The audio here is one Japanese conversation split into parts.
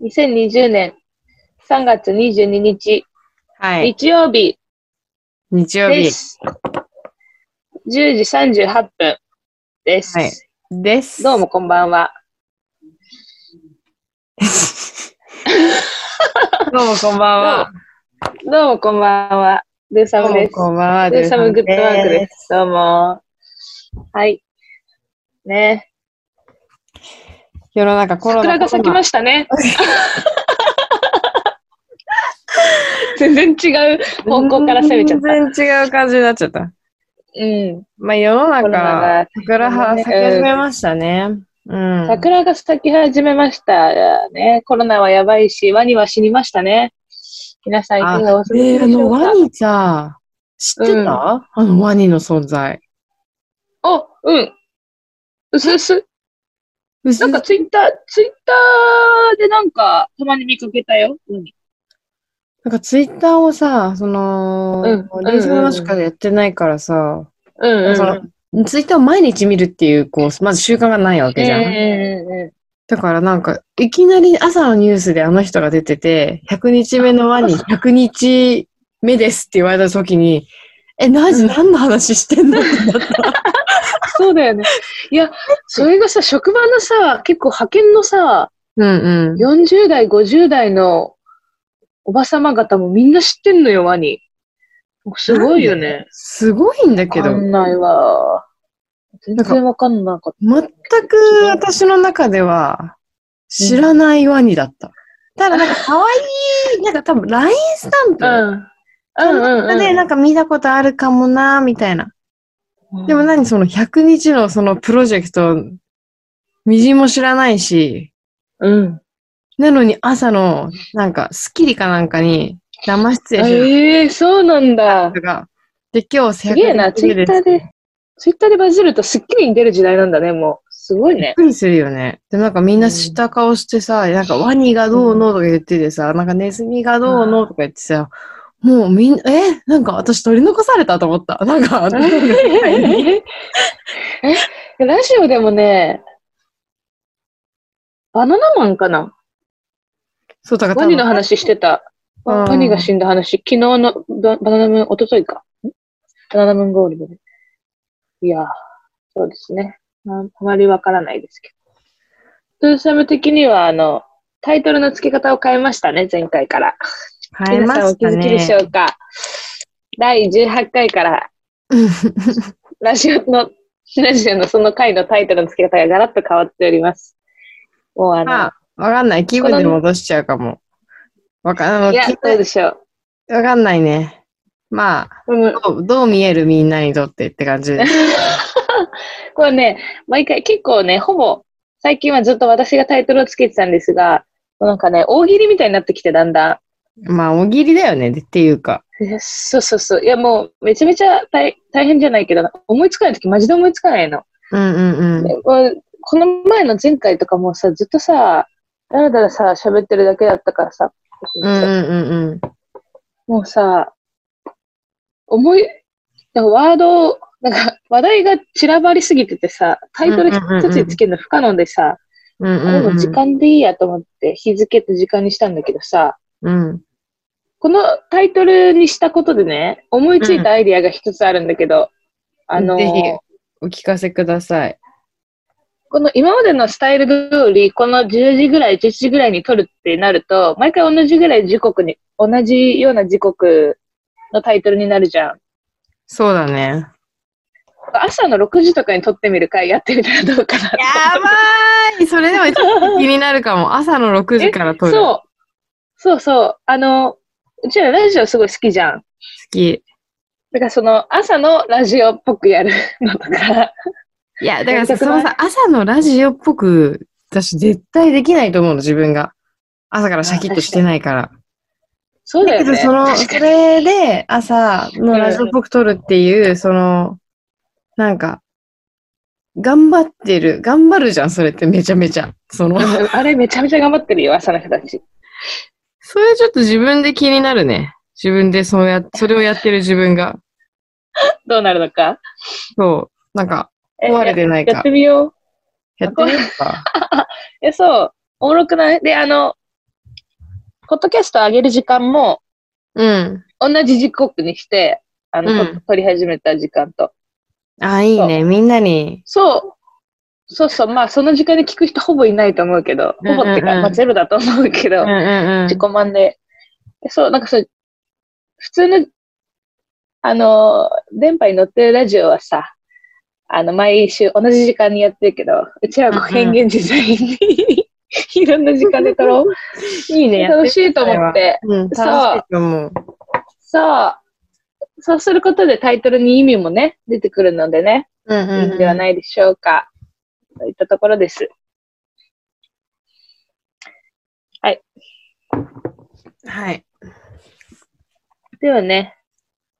2020年3月22日、はい。日曜日日曜日です。10時38分です。はいです。どうもこんばんは。どうもこんばんは。どうもこんばんは。ルーサムです。こんばんは。ルーサムグッドワークでです。どうも。はい。ね世の中コロナ。桜が咲きましたね。全然違う方向から攻めちゃった。全然違う感じになっちゃった。うん。まあ世の中が、桜は咲き始めましたね。うん。桜が咲き始めましたね。コロナはやばいし、ワニは死にましたね。皆さんいかがお過ごしで、あの、でしょうか？ワニさ、知ってた、うんあのワニの存在。あ、うん。うすうす。なんかツイッター、ツイッターでなんかたまに見かけたよ。うん。なんかツイッターをさ、その、うんレースのしかやってないからさ、うんうん。ツイッターを毎日見るっていう、こう、まず習慣がないわけじゃん。うんうんうだからなんか、いきなり朝のニュースであの人が出てて、100日目のワニ、100日目ですって言われた時に、え、なじ、うん何の話してんのってなった。そうだよね。いや、それがさ、職場のさ、結構派遣のさ、うんうん。40代、50代のおばさま方もみんな知ってんのよ、ワニ。すごいよね。すごいんだけど、わかんないわ。全然わかんなかっ全く私の中では知らないワニだった。ただなんか可愛い、なんか多分 LINE スタンプ。た。うん。うんうんうん。で、なんか見たことあるかもな、みたいな。でも何その100日のそのプロジェクト、みじんも知らないし、うん。なのに朝の、なんか、スッキリかなんかに生出演してええー、そうなんだ。で、今日すげえな、ツイッターで、ツイッターでバズるとスッキリに出る時代なんだね、もう。すごいね。びっくりするよね。で、なんかみんな知った顔してさ、なんかワニがどうのとか言っててさ、なんかネズミがどうのとか言ってさ、もうみんな、えなんか私取り残されたと思った。なんか、えラジオでもね、バナナマンかな？そう、だからワニの話してた。うんワニが死んだ話、昨日のババナナムーン、おとといか？んバナナムーンゴールドで。いやー、そうですね。ああまりわからないですけど。トゥーサム的には、あの、タイトルの付け方を変えましたね、前回から。変えま皆さんお気づきでしょね。うか？第18回から、ラジオの、ラジオのその回のタイトルの付け方がガラッと変わっております。もうあの、まあ、わかんない。気分で戻しちゃうかも。わかんいや、気どうでしょう。わかんないね。まあ、うんどうどう見えるみんなにとってって感じで。これね、毎回結構ね、ほぼ、最近はずっと私がタイトルをつけてたんですが、なんかね、大喜利みたいになってきて、だんだまあ、大喜利だよねっていうか。そうそうそう。いや、もう、めちゃめちゃ大大変じゃないけど、思いつかないときマジで思いつかないの。うんうんうん。でこの前の前回とかもさ、ずっとさ、だらだらさ、喋ってるだけだったからさ、うんうんうんうん。もうさ、思い、なんかワード、なんか話題が散らばりすぎててさ、タイトル一つにつけるの不可能でさ、うんうんあでも時間でいいやと思って日付と時間にしたんだけどさ、うん。このタイトルにしたことでね、思いついたアイディアが一つあるんだけど、あのーぜひお聞かせください。この今までのスタイル通り、この10時ぐらい、11時ぐらいに撮るってなると、毎回同じぐらい時刻に、同じような時刻のタイトルになるじゃん。そうだね。朝の6時とかに撮ってみる回やってみたらどうかなとやばーいそれでもちょっと気になるかも。朝の6時から撮る。好そう。そうそう。あの、うちらラジオすごい好きじゃん。き。だからその朝のラジオっぽくやるのとか。いや、だからさ、そのさ、朝のラジオっぽく、私絶対できないと思うの、自分が。朝からシャキッとしてないから。だそうだよね。けどその、それで朝のラジオっぽく撮るっていう、その、なんか、頑張ってる、頑張るじゃん、それってめちゃめちゃ。その、う んあれめちゃめちゃ頑張ってるよ、朝の人たち。それちょっと自分で気になるね。自分でそうや、それをやってる自分が。どうなるのか？そう。なんか、え壊れてないかややってみよう。やってみようか。え、そう。おもろくない？で、あの、ポッドキャスト上げる時間もうん。同じ時刻にして、あの、うんと撮り始めた時間と。あ、いいね。みんなに。そう。そうそう。まあ、その時間で聞く人ほぼいないと思うけど、ほぼってか、まあ、ゼロだと思うけど、自。己満で。そう、なんかそう、普通の、あの、電波に乗ってるラジオはさ、あの、毎週同じ時間にやってるけど、うちらは変幻自在に、いろんな時間で撮ろう。いいね。楽しいと思って。そう。そう。そうすることでタイトルに意味もね、出てくるのでね、うんうん、いいんではないでしょうか。といったところです。はい。ではね、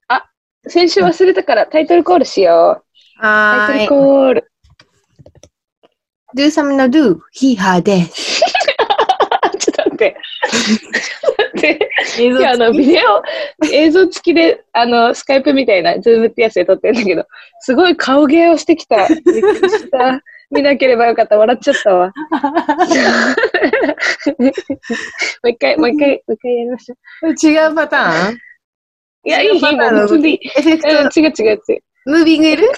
あ、先週忘れたからタイトルコールしよう。タイトル。コール。do some no do, he, her です。ちょっと待って。待って。映いや、あの、ビデオ、映像付きで、あの、スカイプみたいな、ズームってやつで撮ってるんだけど、すごい顔芸をしてきた。びっくりした。見なければよかった。笑っちゃったわ。もう一回、もう一回、もう一回やりましょう。違うパターン？いや、いい、いい、パターにいい。エフェクうん、ト、違う違う違う。ムービングいる？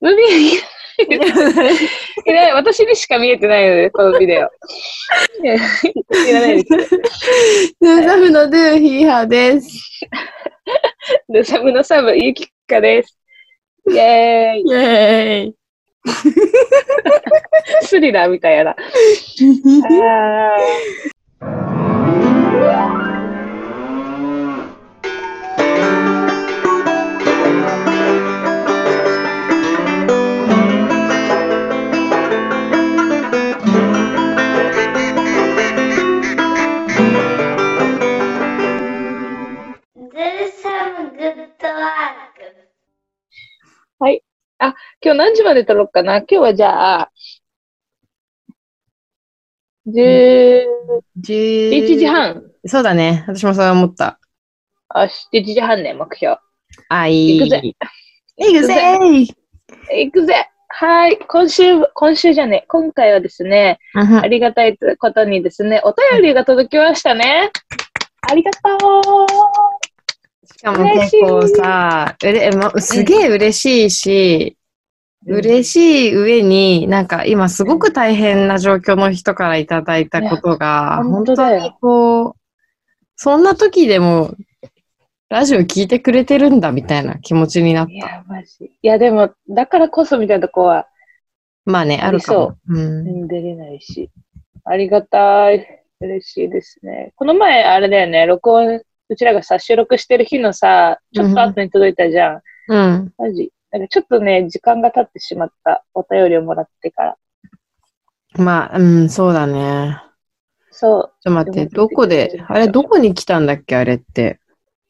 ムービー、いや私にしか見えてないので、このビデオ。いらないです。do some no do, he, her です。で、サブのサブ、ゆきかです。イェーイ。イェーイ。スリラーみたいやな。あ Do work. 今日何時まで撮ろうかな？今日はじゃあ、10 11時。半。そうだね。私もそう思った。あ、7時半ね、目標。あ、いい。行くぜ。行くぜ行くぜはい。今週、今週じゃね、今回はですね、うんありがたいことにですね、お便りが届きましたね。ありがとうしかも結構さ、うれすげえ嬉しいし、嬉しい上に、なんか今すごく大変な状況の人からいただいたことが、本本当だよ当にこう、そんな時でも、ラジオ聞いてくれてるんだみたいな気持ちになった。いや、マジ。いや、でも、だからこそみたいなとこは、まあね、あるかも。うん。うん出れないし。ありがたい。嬉しいですね。この前、あれだよね、録音、うちらがさ、収録してる日のさ、ちょっと後に届いたじゃん。うん。マジ。なんかちょっとね、時間が経ってしまった。お便りをもらってから。まあ、うん、そうだね。そちょっと待って、どこで、あれ、どこに来たんだっけ、あれって。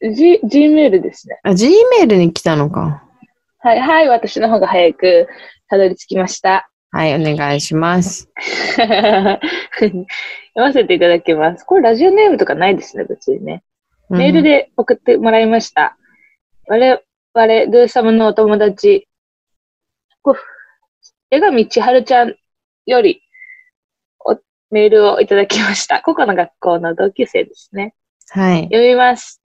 う。G、Gmail ですね。あ、Gmail に来たのか。はい、はい、私の方が早くたどり着きました。はい、お願いします。読ませていただきます。これラジオネームとかないですね、別にね。メールで送ってもらいました。我々、ドゥーサムのお友達、こ江上千春ちゃんよりおメールをいただきました。個々の学校の同級生ですね。はい。読みます。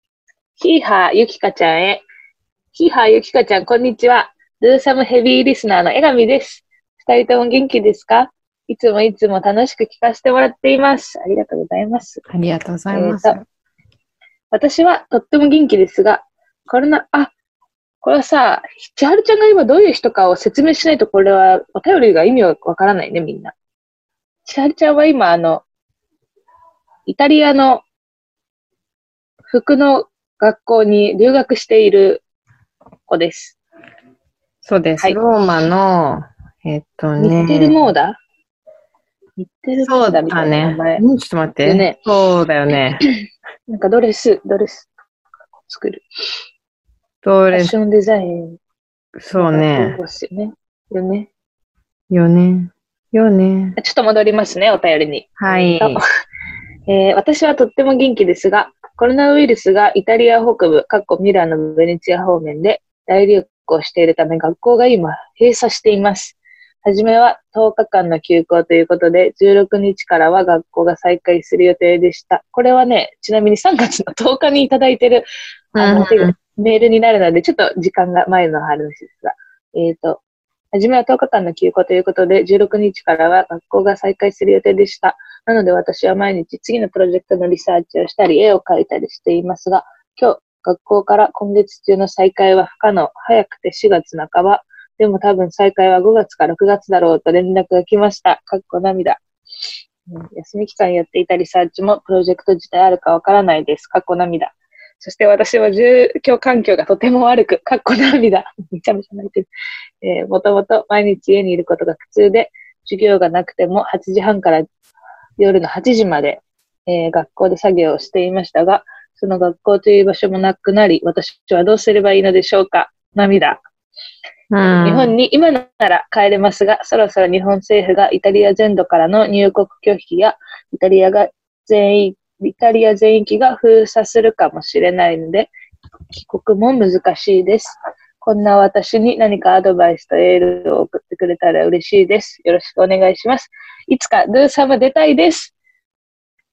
ヒーハーゆきかちゃんへ。ヒーハーゆきかちゃん、こんにちは。ドゥーサムヘビーリスナーの江上です。二人とも元気ですか？いつもいつも楽しく聞かせてもらっています。ありがとうございます。ありがとうございます。えーと私はとっても元気ですが、コロナ、あ、これはさ、千春ちゃんが今どういう人かを説明しないと、これはお便りが意味わからないね、みんな。千春ちゃんは今、あの、イタリアの服の学校に留学している子です。そうです。はいローマの、えっとね。ニッテルモーダ？ニッテルモそうだーダみたいな名ね前。。うんちょっと待って。ねそうだよね。なんかドレス、ドレス作る。どれファッションデザイン。そうね。ですよね。よね。よね。よね。ちょっと戻りますね、お便りに。はい。え ー私はとっても元気ですが、コロナウイルスがイタリア北部、かっこミラノ、ベネチア方面で大流行しているため、学校が今閉鎖しています。はじめは10日間の休校ということで、16日からは学校が再開する予定でした。これはね、ちなみに3月の10日にいただいてる、あの、うんメールになるので、ちょっと時間が前の話ですが、えっ、と、はじめは10日間の休校ということで、16日からは学校が再開する予定でした。なので私は毎日次のプロジェクトのリサーチをしたり、絵を描いたりしていますが、今日、学校から今月中の再開は不可能。早くて4月半ば。でも多分再開は5月か6月だろうと連絡が来ました。かっこ涙。休み期間やっていたリサーチもプロジェクト自体あるかわからないです。かっこ涙。そして私は住居環境がとても悪く、かっこ涙。めちゃめちゃ泣いてる。えーもともと毎日家にいることが苦痛で、授業がなくても8時半から夜の8時まで、えー学校で作業をしていましたが、その学校という場所もなくなり、私はどうすればいいのでしょうか涙。うん日本に今なら帰れますが、そろそろ日本政府がイタリア全土からの入国拒否や、イタリアが全員、イタリア全域が封鎖するかもしれないので、帰国も難しいです。こんな私に何かアドバイスとエールを送ってくれたら嬉しいです。よろしくお願いします。いつかドゥサム出たいです。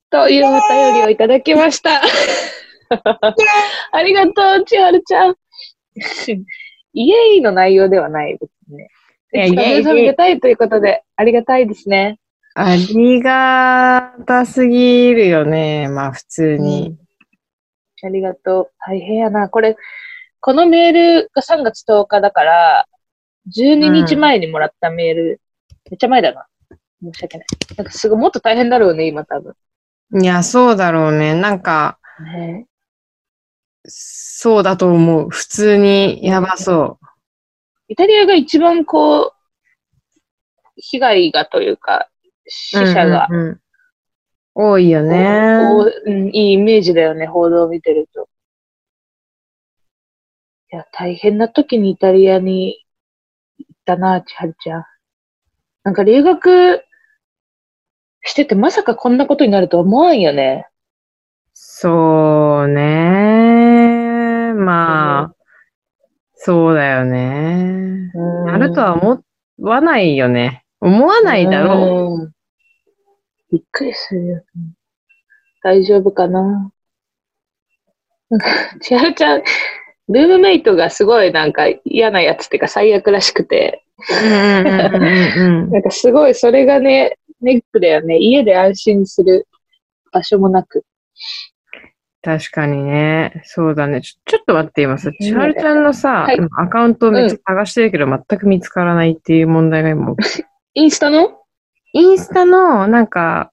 というお便りをいただきました。ありがとう、千春ちゃん。イエイの内容ではないですね。いやいつかドゥサム出たいということで、ありがたいですね。ありがたすぎるよね。まあ普通に。ありがとう。大変やな。これ、このメールが3月10日だから、12日前にもらったメール、めっちゃ前だな。申し訳ない。なんかすごい、もっと大変だろうね、今多分。いや、そうだろうね。なんか、ねそうだと思う。普通にやばそイタリアが一番こう、被害がというか、死う。者がうんうんうん多いよね。いいイメージだよね、報道を見てると。いや、大変な時にイタリアに行ったな、千春ちゃん。なんか留学しててまさかこんなことになるとは思わんよね。そうね。まあ、そうだよね。うんやるとは思わないよね。思わないだろうんびっくりするよ。大丈夫かな？なんか、千春ちゃん、ルームメイトがすごいなんか嫌なやつっていうか最悪らしくて、なんかすごいそれがね、ネックだよね。家で安心する場所もなく。確かにね。そうだね。ちょちょっと待って、今さ、うん千春ちゃんのさ、はい今アカウントをめっちゃ探してるけど、全く見つからないっていう問題が今起きてインスタの？インスタの、なんか、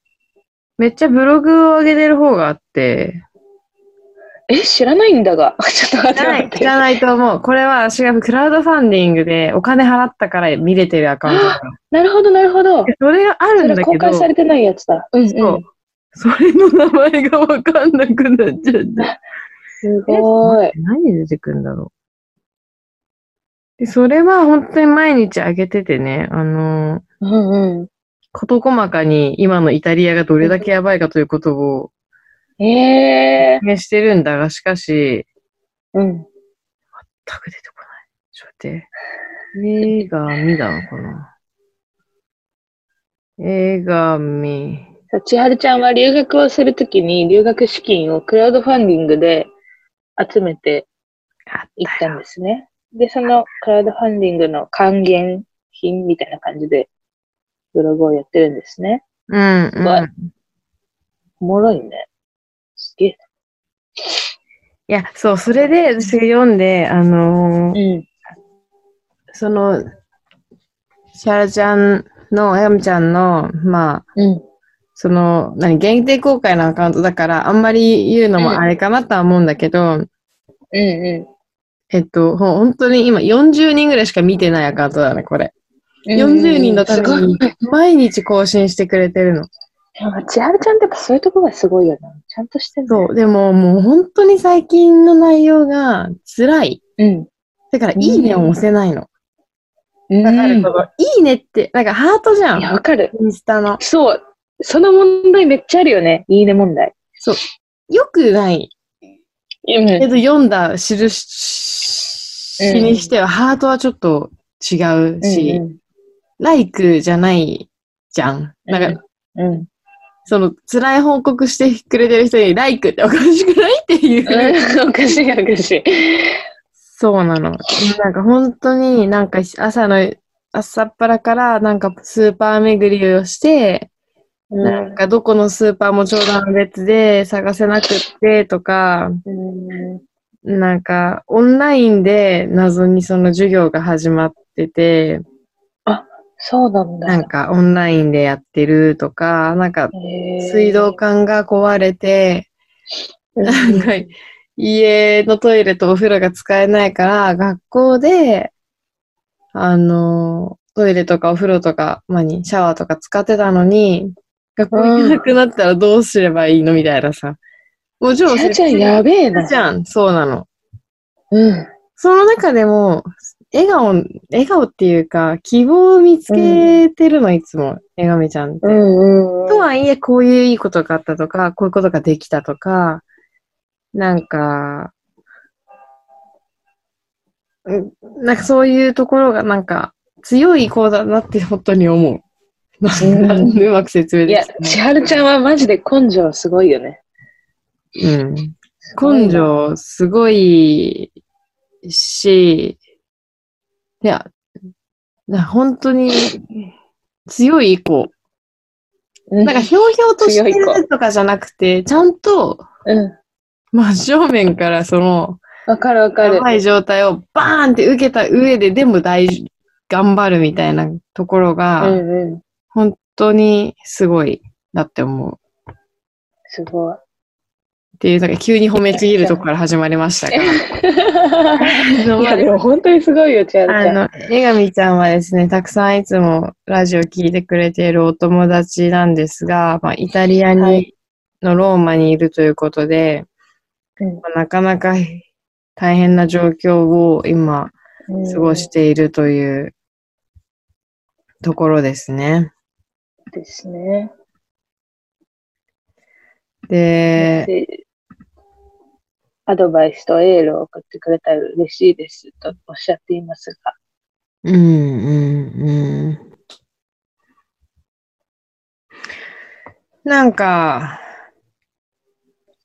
めっちゃブログを上げてる方があって、え、知らないんだが。ちょっと待って知らない、待って。知らないと思う。これは私がクラウドファンディングでお金払ったから見れてるアカウントだから。なるほど、なるほど。でそれがあるんだけど、公開されてないやつだ。うん、うん。そうそれの名前がわかんなくなっちゃって。すごい。何で出てくるんだろう。で、それは本当に毎日上げててね、あのー、うんう事細かに今のイタリアがどれだけやばいかということをん。ええ説明してるんだが、しかし、うん。全く出てこない。ちょっと待って。映画見だのかな映画見。さ千春ちゃんは留学をするときに留学資金をクラウドファンディングで集めてあ行ったんですね。で、そのクラウドファンディングの還元品みたいな感じでブログをやってるんですね。うん、うん。わおもろいね。すげえ。いや、そう、それで私が読んで、あのーうん。その、シャラちゃんの、ヤムちゃんの、まあ、うん。その、何、限定公開のアカウントだから、あんまり言うのもあれかなとは思うんだけど、うんうえっと、ほ本当に今40人ぐらいしか見てないアカウントだね、これ。ん。40人のために。毎日更新してくれてるの。千春ちゃんってやっぱそういうとこがすごいよな。ちゃんとしてんそう。でも、もう本当に最近の内容が辛い。うん。だから、いいねを押せないの。うん。だから、いいねって、なんかハートじゃいや、ん。わかる。インスタの。そう。その問題めっちゃあるよね。いいね問題。そう。よくない。うん。けど、読んだ印にしては、ハートはちょっと違うし、うんライクじゃないじゃん。なんか、うん。その辛い報告してくれてる人にライクっておかしくない？っていう。うん、おかしいおかしい。そうなの。なんか本当になんか朝の、朝っぱらからなんかスーパー巡りをして、なんかどこのスーパーも長蛇の列で探せなくってとか、うん。なんかオンラインで謎にその授業が始まってて、そうなんだ。なんかオンラインでやってるとか、なんか水道管が壊れて、なんか家のトイレとお風呂が使えないから、学校で、あの、トイレとかお風呂とか、まあに、シャワーとか使ってたのに、学校行けなくなったらどうすればいいのみたいなさ。もちろん、ちゃちゃんやべえな。じゃん。そうなの。うん。その中でも、笑顔、笑顔っていうか、希望を見つけてるの、いつも、えがめちゃんって。うんうん。とはいえ、こういういいことがあったとか、こういうことができたとか、なんか、うんなんかそういうところがなんか強い子だなって本当に思う。うまく説明できて、ない千春ちゃんはマジで根性すごいよね。うん。根性すごいし、いや、な本当に強い子。うん。なんかひょうひょうとしてるとかじゃなくて、ちゃんとうん。真正面からその、わかるわかる。やばい状態をバーンって受けた上ででも大丈頑張るみたいなところが、うんうん。本当にすごいなって思う。すごい。っていう、なんか急に褒めちぎるとこから始まりましたが。いや、でも本当にすごいよ、ちゃん。あの、えがみちゃんはですね、たくさんいつもラジオ聞いてくれているお友達なんですが、まあ、イタリアに、はいのローマにいるということで、うんまあなかなか大変な状況を今過ごしているというところですね。ですね。で、で、アドバイスとエールを送ってくれたら嬉しいですとおっしゃっていますが。うん、うん、うん。なんか、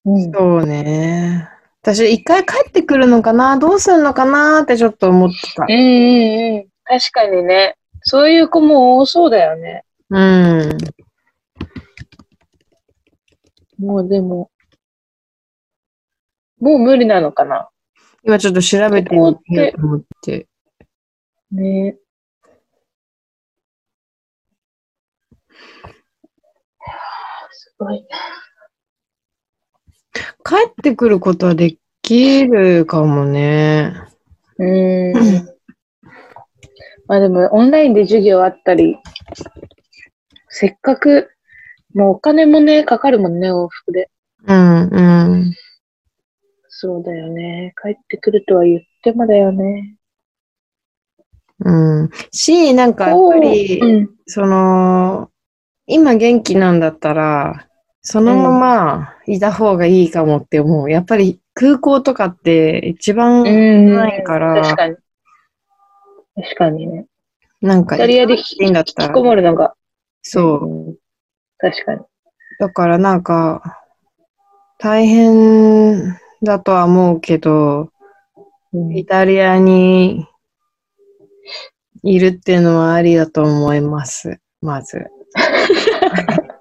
うん。そうね。私、一回帰ってくるのかな？どうするのかなってちょっと思ってたうん。うんうん。確かにね。そういう子も多そうだよね。うん。もうでも、もう無理なのかな。今ちょっと調べてみようと思って。ねすごいね。帰ってくることはできるかもね。うーん。まあでも、オンラインで授業あったり、せっかく、もうお金もね、かかるもんね、往復で。うん、うん。そうだよね。帰ってくるとは言ってもだよね。うん。し、なんかやっぱり、うん。その、今元気なんだったら、そのままいた方がいいかもって思う。やっぱり空港とかって一番うん。ないから、確かに。確かにね。なんか、イタリアで引きこもるのが。そう。うん。確かに。だからなんか、大変だとは思うけど、うんイタリアにいるっていうのはありだと思います。まず。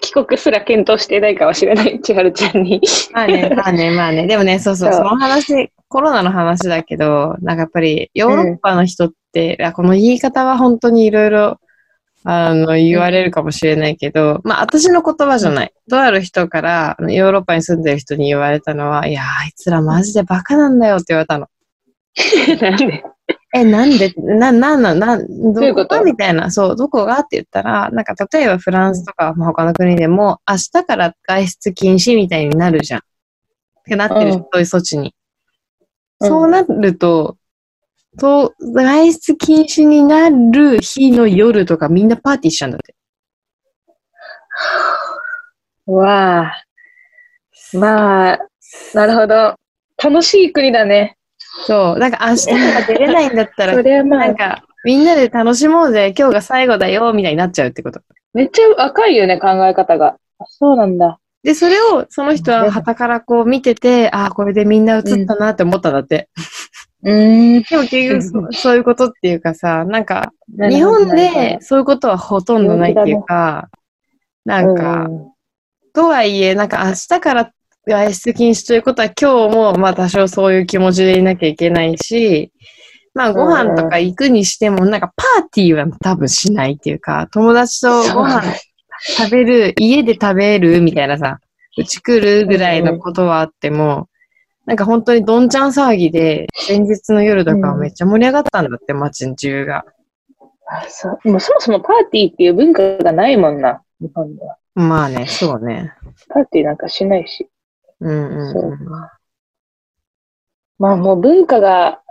帰国すら検討していないかもしれない、千春ちゃんに。まあね、まあね、まあね。でもね、そうそう、そうその話、コロナの話だけど、なんかやっぱりヨーロッパの人って、あこの言い方は本当にいろいろ、あの、言われるかもしれないけど、まあ私の言葉じゃない。とある人から、ヨーロッパに住んでる人に言われたのは、いや、あいつらマジでバカなんだよって言われたの。なんで？え、なんで、な、なんなん、なん、どういうこがみたいな、そう、どこが？って言ったら、なんか例えばフランスとか、まあ、他の国でも、明日から外出禁止みたいになるじゃん。ってなってる、うん。そういう措置に。うん。そうなると、と、外出禁止になる日の夜とかみんなパーティーしちゃうんだって。わあ。まあ、なるほど。楽しい国だね。そう、なんか明日から出れないんだったらそ、れはまあなん、か、みんなで楽しもうぜ、今日が最後だよ、みたいになっちゃうってこと。めっちゃ若いよね、考え方が。あそうなんだ。で、それをその人は旗からこう見てて、ああ、これでみんな映ったなって思ったんだって。うーん。でも結局そうそういうことっていうかさ、なんか、日本でそういうことはほとんどないっていうか、なんか、とはいえ、なんか明日から外出禁止ということは今日もまあ多少そういう気持ちでいなきゃいけないし、まあご飯とか行くにしてもなんかパーティーは多分しないっていうか、友達とご飯食べる、家で食べるみたいなさ、うち来るぐらいのことはあっても、なんか本当にどんちゃん騒ぎで、前日の夜とかはめっちゃ盛り上がったんだって、街中が。あそうもうそもそもパーティーっていう文化がないもんな、日本では。まあね、そうね。パーティーなんかしないし。うんうん、そううん。まあもう文化が、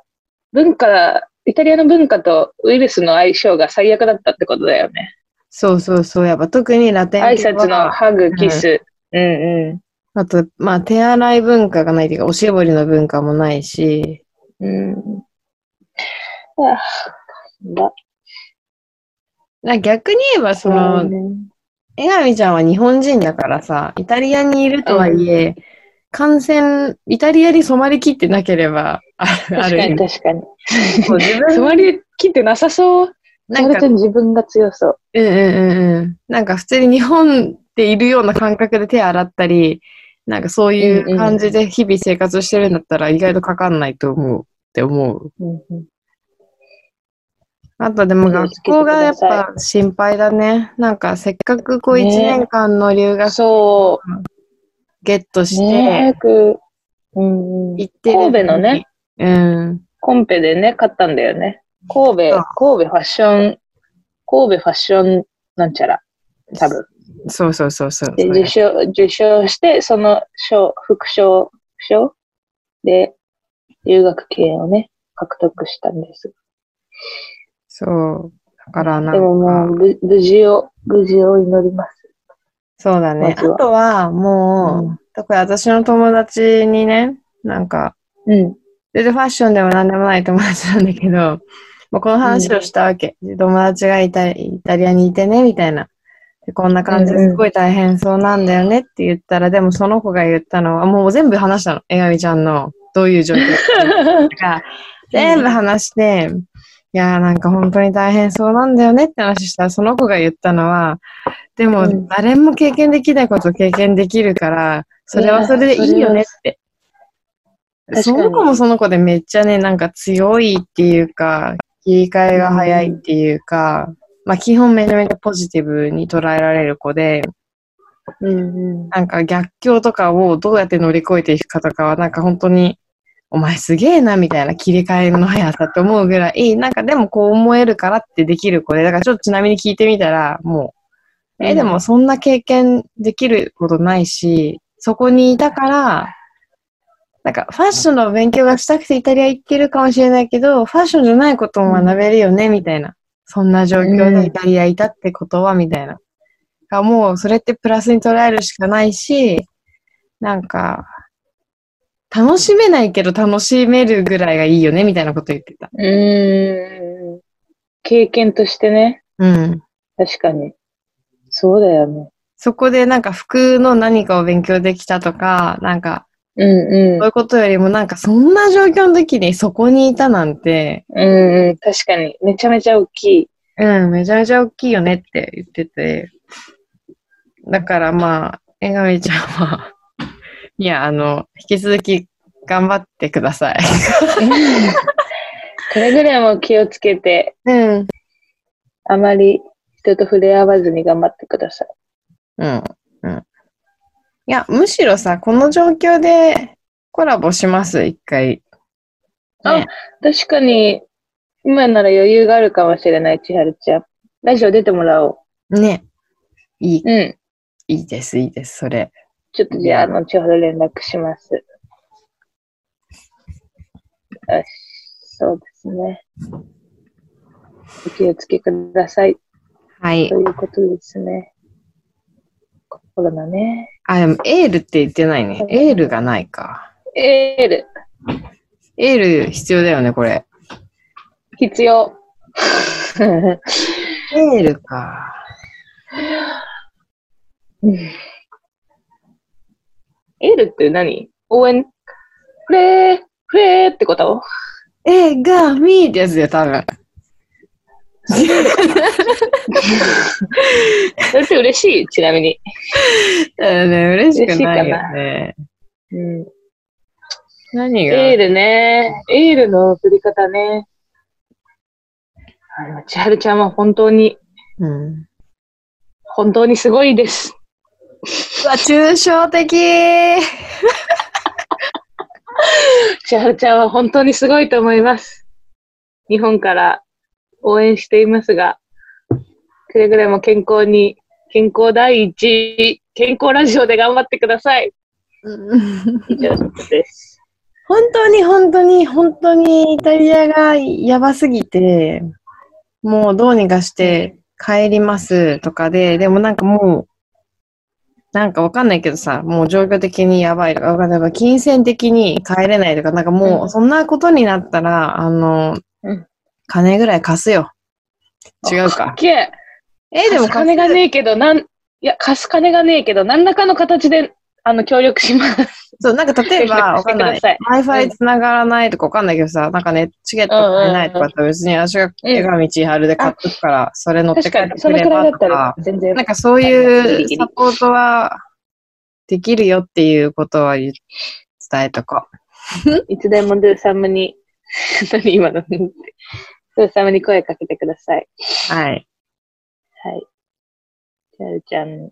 文化、イタリアの文化とウイルスの相性が最悪だったってことだよね。そうそうそう。やっぱ特にラテン挨系は拶のハグ、キス。うんうあと、まあ手洗い文化がないというか、おしぼりの文化もないし、ん。うん。あ逆に言えば、その、江上ちゃんは日本人だからさ、イタリアにいるとはいえ、感染、イタリアに染まりきってなければ、ある、あ確かに。確かに。こう自分つまり切ってなさそう。なんか自分が強そう。うんうんうんうん。なんか普通に日本でいるような感覚で手洗ったり、なんかそういう感じで日々生活してるんだったら意外とかかんないと思うって思う。うんうんあとでも学校がやっぱ心配だね。なんかせっかくこう1ね年間の留学そゲットして早く、行ってる。神戸のね。うん。コンペでね、買ったんだよね。神戸あ、神戸ファッション、神戸ファッションなんちゃら。多分。そうそうそうそう。で、受賞、受賞して、その賞、副賞、副賞で、留学券をね、獲得したんです。そう。だからなでもんかもう、、ぶ無事を、無事を祈ります。そうだね。あとはもう、うん特に私の友達にね、なんか、うん。全然ファッションでも何でもない友達なんだけど、まあ、この話をしたわけ。友達がイタイタリアにいてね、みたいな。でこんな感じですごい大変そうなんだよねって言ったら、でもその子が言ったのは、もう全部話したの。えがみちゃんのどういう状況？か。全部話して、いやーなんか本当に大変そうなんだよねって話したら、その子が言ったのは、でもうん誰も経験できないことを経験できるから、それはそれでいいよねって。その子もその子でめっちゃね、なんか強いっていうか、切り替えが早いっていうか、まあ基本めちゃめちゃポジティブに捉えられる子で、うんうん。なんか逆境とかをどうやって乗り越えていくかとかは、なんか本当に、お前すげえなみたいな切り替えの速さって思うぐらい、なんかでもこう思えるからってできる子で、だからちょっとちなみに聞いてみたら、もう、え、でもそんな経験できることないし、そこにいたから、なんかファッションの勉強がしたくてイタリア行ってるかもしれないけど、ファッションじゃないことも学べるよね、みたいな。そんな状況でイタリアいたってことは、みたいな。がもうそれってプラスに捉えるしかないし、なんか、楽しめないけど楽しめるぐらいがいいよね、みたいなこと言ってた。うーん。経験としてね。うん。確かに。そうだよね。そこでなんか服の何かを勉強できたとか、なんか、うんそういうことよりもなんかそんな状況の時にそこにいたなんて、うん。うんうん。確かに。めちゃめちゃ大きい。うん、めちゃめちゃ大きいよねって言ってて。だからまあ、えがみちゃんは、いや、あの、引き続き頑張ってください。くれぐれも気をつけて、うん。あまり人と触れ合わずに頑張ってください。うん。うん。いや、むしろさ、この状況でコラボします、一回。あ確かに、今なら余裕があるかもしれない、千春ちゃん。ラジオ出てもらおね。いい、う。うん。いいです、いいです、それ。ちょっとじゃあ、後ほど連絡します。よし、そうですね。お気をつけください。はいと。いうことですね。コロナね。あ、でも、エールって言ってないね。エールがないか。エール、エール必要だよね、これ。必要。エールか。エールって何？応援？フレー、フレー？ってこと？えー、が、みーってやつだよ、多分。それって嬉しい？ちなみに。だよね、嬉しくないよね。うん。何が？エールね。エールの振り方ね。あの、千春ちゃんは本当に、うん。本当にすごいです。うわ、抽象的千春ちゃんは本当にすごいと思います。日本から応援していますが、くれぐれも健康に、健康第一、健康ラジオで頑張ってください。以上です。本当に本当に本当にイタリアがやばすぎて、もうどうにかして帰りますとかで、でもなんかもう、なんかわかんないけどさ、もう状況的にやばいとか、わかんない金銭的に帰れないとか、なんかもううそんなことになったら、あの、うん金ぐらい貸すよ。違うか。けえ、え、でも貸す金がねえけど、なん、いや、貸す金がねえけど、何らかの形で、あの、協力します。そう、なんか例えば、わかんない。Wi-Fi 繋がらないとかわかんないけどさ、なんかね、チケット買えないとかって別に私が江上千春で買っとくから、それ乗って帰ってくればとくらいだったらか、全然。なんかそうギいうサポートはできるよっていうことは伝えとこいつでもドゥサムに、何今の？ドゥサムに声かけてください。う。はい。はい。チャルちゃん、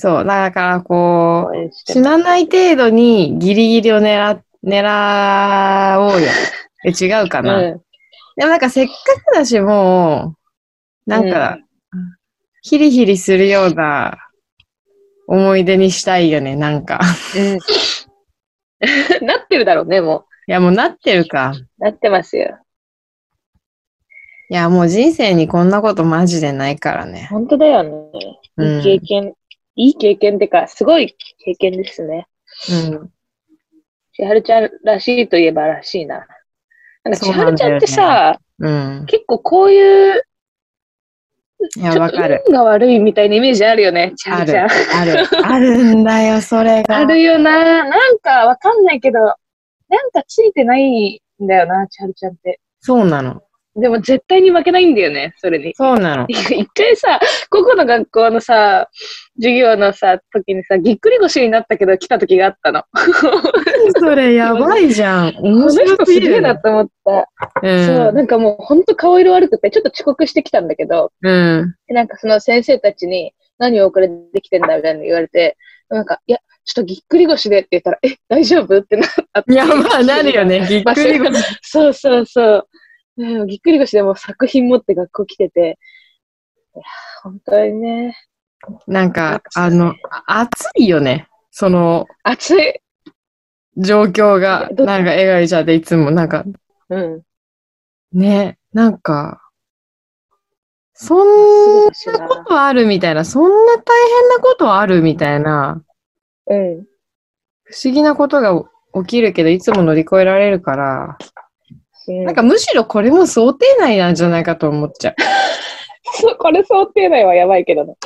そう、だからこう、死。なない程度にギリギリを狙、狙おうよ。え、違うかな、うん。でもなんかせっかくだしもう、なんか、ヒリヒリするような思い出にしたいよね、なんか。うん。なってるだろうね、もいや、もうなってるか。う。なってますよ。いや、もう人生にこんなことマジでないからね。本当だよね。うんいい経験。いい経験ってか、すごい経験ですね。うん。千春ちゃんらしいといえばらしいな。なんか千春ちゃんってさ、うん。結構こういう、いや、わかる。運が悪いみたいなイメージあるよね、千ある。春ちゃん。ある。あるんだよ、それが。あるよな。なんかわかんないけど、なんかついてないんだよな、千春ちゃんって。そうなの。でも絶対に負けないんだよね、それに。そうなの。一回さ、ここの学校のさ、授業のさ、時にさ、ぎっくり腰になったけど来た時があったの。それやばいじゃん。面白人すぎる。すげえなと思った。うん。そう、なんかもうほんと顔色悪くて、ちょっと遅刻してきたんだけど、うん。なんかその先生たちに何を遅れてきてんだみたいに言われて、なんか、いや、ちょっとぎっくり腰でって言ったら、え、大丈夫？ってなった。いや、まあ、なるよね。ぎっくり腰。そうそうそう。ねぎっくり腰でもう作品持って学校来てて、いや、本当にね、なんか、あの、暑いよね。その暑い。状況が。どなんか、笑顔ちゃんでいつも、なんか、うん。ね、なんか、そんなことあるみたいな、そんな大変なことあるみたいな、うん。不思議なことが起きるけど、いつも乗り越えられるから、うんなんかむしろこれも想定内なんじゃないかと思っちゃう。これ想定内はやばいけどね。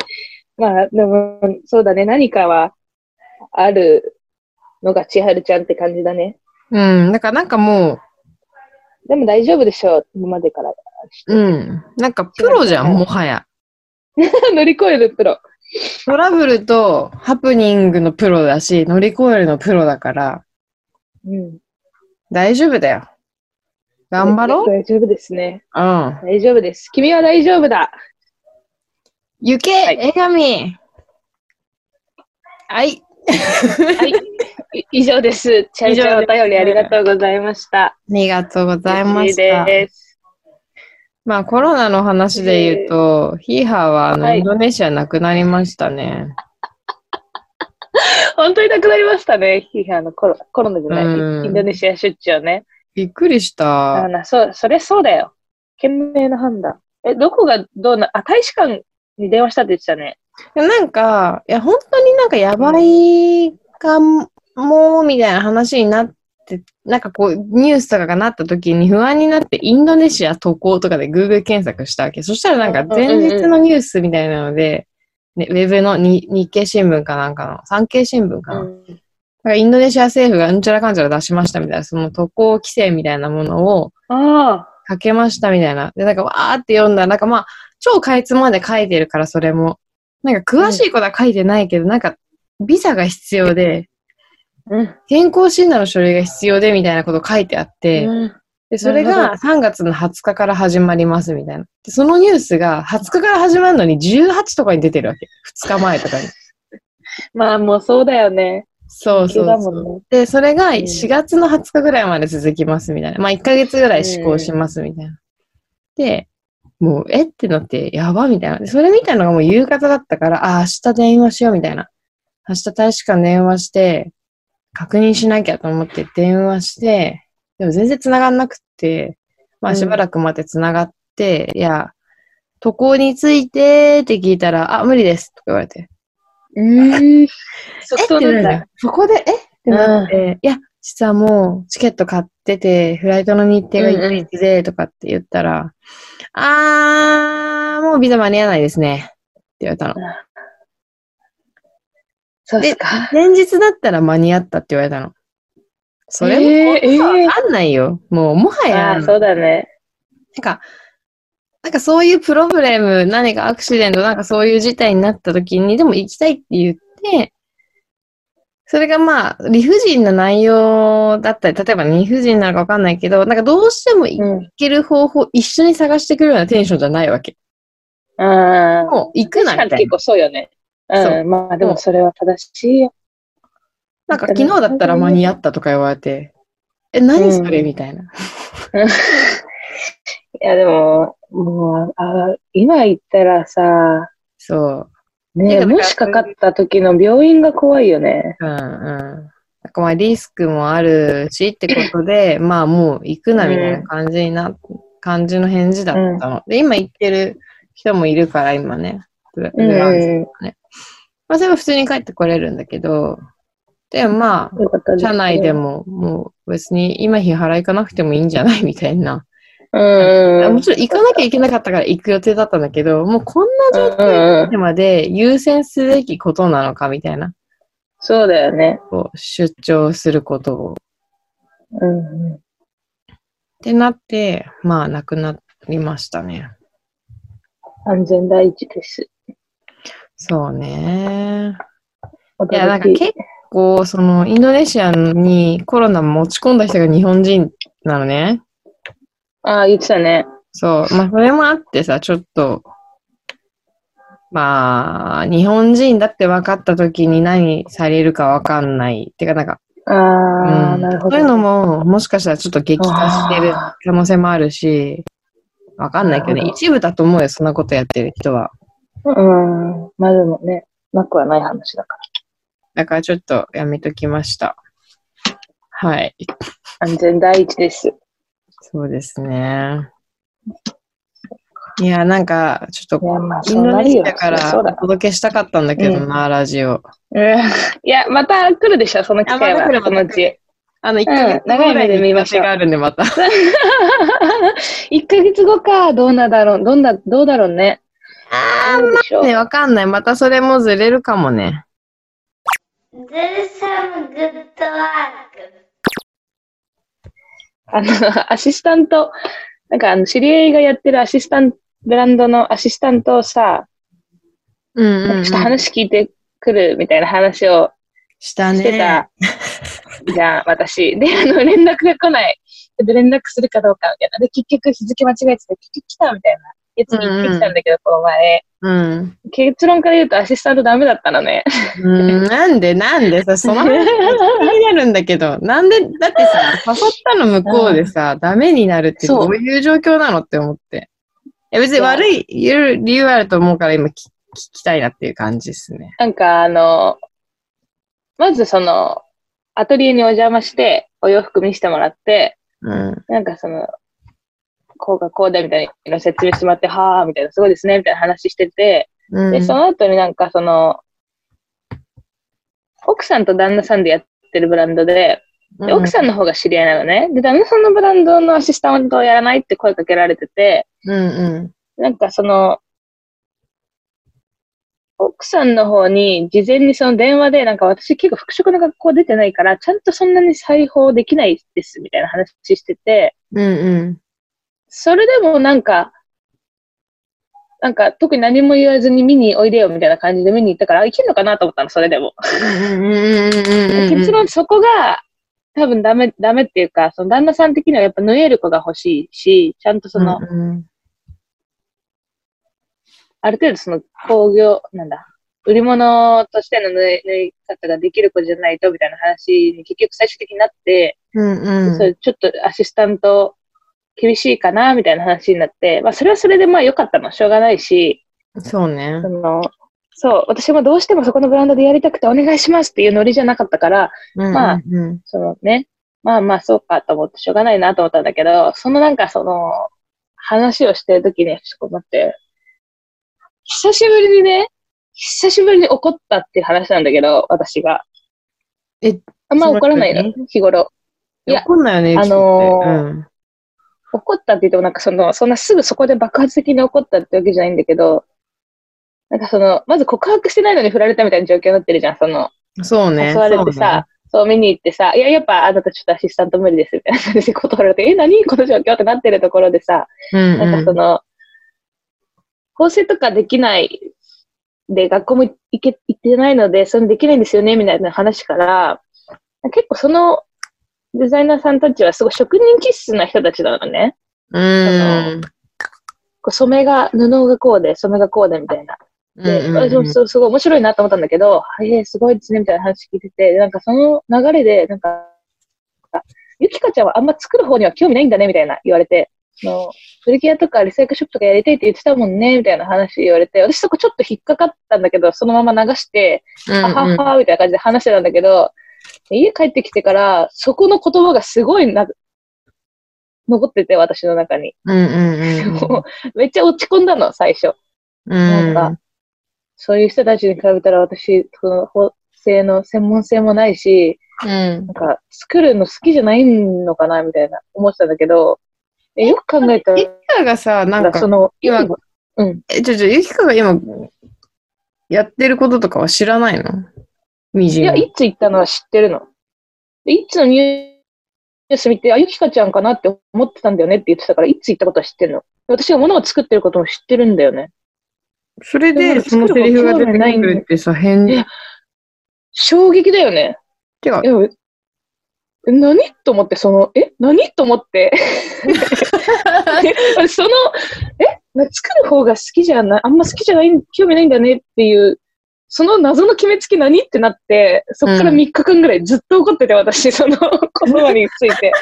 まあ、でも、そうだね。何かはあるのが千春ちゃんって感じだね。うん。だからなんかもでも大丈夫でしょう。今までから。う、うん。なんかプロじゃん、もはや。乗り越えるプロ。トラブルとハプニングのプロだし、乗り越えるのプロだから、うん。大丈夫だよ。頑張ろう。大丈夫ですね。うん。大丈夫です。君は大丈夫だ。行け、はい江上はい。はい。い以上です。千春ちゃんお便りありがとうございました。ありがとうございま嬉しした。まあコロナの話で言うと、ヒーハーはあの、はいインドネシアなくなりましたね。本当になくなりましたね。ヒーハーのコロコロナじゃない。うんインドネシア出張ね。びっくりした。そう、それそうだよ。賢明な判断。え、どこがどうな、あ、大使館に電話したって言ってたね。なんか、いや、本当になんかやばいかも、みたいな話になっって、なんかこう、ニュースとかがなった時に不安になって、インドネシア渡航とかで Google 検索したわけ。そしたらなんか前日のニュースみたいなので、ね、ウェブのに日経新聞かなんかの、産経新聞かな。うんかインドネシア政府がうんちゃらかんちゃら出しましたみたいな、その渡航規制みたいなものをああ。かけましたみたいな。で、なんかわーって読んだら、なんかまあ、超かいつまで書いてるから、それも。なんか詳しいことは書いてないけど、なんか、ビザが必要で、うん。健康診断の書類が必要でみたいなこと書いてあって、うんで、それが3月の20日から始まりますみたいな。で、そのニュースが20日から始まるのに18とかに出てるわけ。2日前とかに。まあもうそうだよね。そうそうそう。ね。で、それがうん4月の20日ぐらいまで続きますみたいな。まあ1ヶ月ぐらい施行しますみたいな。で、もう、えってなって、やばみたいな。でそれみたいのがもう夕方だったから、あ、明日電話しようみたいな。明日大使館電話して、確認しなきゃと思って電話して、でも全然繋がんなくって、まあうんしばらく待って繋がって、いや、渡航についてって聞いたら、あ、無理ですとか言われて。うん。そえそうなんだ。そこで、え？ってなって、いや、実はもうチケット買ってて、フライトの日程がいついつで、とかって言ったら、あー、もうビザ間に合わないですね。って言われたの。そうっすか。前日だったら間に合ったって言われたの。それも、えーえーわかんないよ。もう、もはや、ああ、そうだね。なんか、なんかそういうプロブレム、何かアクシデント、なんかそういう事態になった時に、でも行きたいって言って、それがまあ、理不尽な内容だったり、例えば理不尽なのかわかんないけど、なんかどうしても行うん。ける方法、一緒に探してくるようなテンションじゃないわけ。ああ。もう行くなみたい結構そうよね。そううん。まあでもそれは正しいよ。なんか昨日だったら間に合ったとか言われて、え、何それうんみたいな。いやでも、もう、あ今言ったらさ、そう。ねもしかかった時の病院が怖いよね。うんうん。なんかまあリスクもあるしってことで、まあもう行くなみたいな感じにな、感じの返事だったの。で、今行ってる人もいるから今ね。フランスうん。まあそれは普通に帰ってこれるんだけど、でもまあ、よかったです社内で。ももう別に今日払い行かなくてもいいんじゃない？みたいな。うんうん。もちろん行かなきゃいけなかったから行く予定だったんだけど、もうこんな状況うんうんにまで優先すべきことなのかみたいな。そうだよね。こう出張することを。うんうん。ってなって、まあ、なくなりましたね。安全第一です。そうね。いや、なんか結構、その、インドネシアにコロナ持ち込んだ人が日本人なのね。ああ、言ってたね。そう。まあ、それもあってさ、ちょっと、まあ、日本人だって分かった時に何されるか分かんない。てか、なんか、ああ、うんなるほど。そういうのも、もしかしたらちょっと激化してる可能性もあるし、分かんないけどね。一部だと思うよ、そんなことやってる人は。うん。まあでもね、なくはない話だかだからちょっとやめときました。はい。ら。安全第一です。そうですね。いや、なんか、ちょっとインド。ネシアからお。届けしたかったんだけどうんな、ラジオ。うんいや、また来るでしょ、その機会は。あまた来るそのうち。あの、1ヶうん月後ぐらいに見ましがあるんで、また。1ヶ月後か、どうなんだろう、どんな、どうだろうね。あどうでしょうー、ね、わかんない。またそれもずれるかもね。Do some good work. あの、アシスタント、なんかあの、知り合いがやってるアシスタント、ブランドのアシスタントをさ、うんうん、うん。ちょっと話聞いてくるみたいな話をしたしてねた。じゃあ、私。で、あの、連絡が来ない。で、連絡するかどうかみたいな。で、結局日付間違えてて、結局来たみたいなやつに行ってきたんだけど、この前。うん。結論から言うとアシスタントダメだったのね。うん、なんでなんでさ、その話めっちゃ気になるんだけど、なんで、だってさ、誘ったの向こうでさ、ダメになるってどういう状況なのって思って。いや別に悪い言う理由あると思うから今聞聞きたいなっていう感じですね。なんか、あの、まずその、アトリエにお邪魔して、お洋服見せてもらって、うん。なんかその、こうがこうだみたいな説明してもらって、はぁ、みたいな、すごいですね、みたいな話してて、うん。で、その後になんかその、奥さんと旦那さんでやってるブランドで、で、奥さんの方が知り合いなのね。で、旦那さんのブランドのアシスタントをやらないって声かけられてて、うんうん。なんかその、奥さんの方に事前にその電話で、なんか私結構服飾の学校出てないから、ちゃんとそんなに裁縫できないですみたいな話してて、うんうん。それでもなんか、なんか特に何も言わずに見においでよみたいな感じで見に行ったから、あいけんのかなと思ったの、それでも。うんうんうんうんうん。結論そこが多分ダメ、ダメっていうか、その旦那さん的にはやっぱ縫える子が欲しいし、ちゃんとその、うんある程度その工業、なんだ、売り物としての縫い縫い方ができる子じゃないとみたいな話に結局最終的になって、うんうん。それちょっとアシスタント厳しいかなみたいな話になって、まあそれはそれでまあ良かったの、しょうがないし、そうね。そ。の、そう、私もどうしてもそこのブランドでやりたくてお願いしますっていうノリじゃなかったから、まあうんうん。そのね、まあまあそうかと思ってしょうがないなと思ったんだけど、そのなんかその、話をしてるときに、ちょっと待って、久しぶりにね、久しぶりに怒ったっていう話なんだけど、私が。え、あんま怒らないの日頃。いや怒んないよね、あのーうん怒ったって言ってもなんかその、そんなすぐそこで爆発的に怒ったってわけじゃないんだけど、なんかその、まず告白してないのに振られたみたいな状況になってるじゃん、その、そうね。誘われてさ、そう見に行ってさ、いや、やっぱあなたちょっとアシスタント無理ですみたいな感じで断られて、え、何この状況ってなってるところでさ、そうね、うんなんかその、構成とかできないで、学校も行け、行ってないので、それできないんですよね、みたいな話から、結構そのデザイナーさんたちはすごい職人気質な人たちなのね。うん。うん。こう染めが、布がこうで、染めがこうで、みたいな。で、うんうんうん私もすすごい面白いなと思ったんだけど、はい、えーすごいですね、みたいな話聞いてて、でなんかその流れで、なんか、あゆきかちゃんはあんま作る方には興味ないんだね、みたいな言われて、あの古着屋とかリサイクルショップとかやりたいって言ってたもんね、みたいな話言われて、私そこちょっと引っかかったんだけど、そのまま流して、うんははは、みたいな感じで話してたんだけど、家帰ってきてから、そこの言葉がすごいな、残ってて、私の中に。うんうんうん もうめっちゃ落ち込んだの、最初。うん。なんか、そういう人たちに比べたら私、その法制の専門性もないし、うんなんか作るの好きじゃないのかなみたいな思ってたんだけど、えよく考えたゆきかがさ、なんら、かそ、の、今うん。え、ちょちょ、ゆきかが今、やってることとかは知らないの？いや、いつ行ったのは知ってるの。で、いつのニュース見て、あ、ゆきかちゃんかなって思ってたんだよねって言ってたから、いつ行ったことは知ってるの。私が物を作ってることも知ってるんだよね。それで、そのセリフが出てくるってさ、変に。え衝撃だよね。何と思って、その、え何と思って？えその、えな作る方が好きじゃない、あんま好きじゃない、興味ないんだねっていう、その謎の決めつけ何？ってなって、そっからうん3日間ぐらいずっと怒ってて、私、その言葉について。え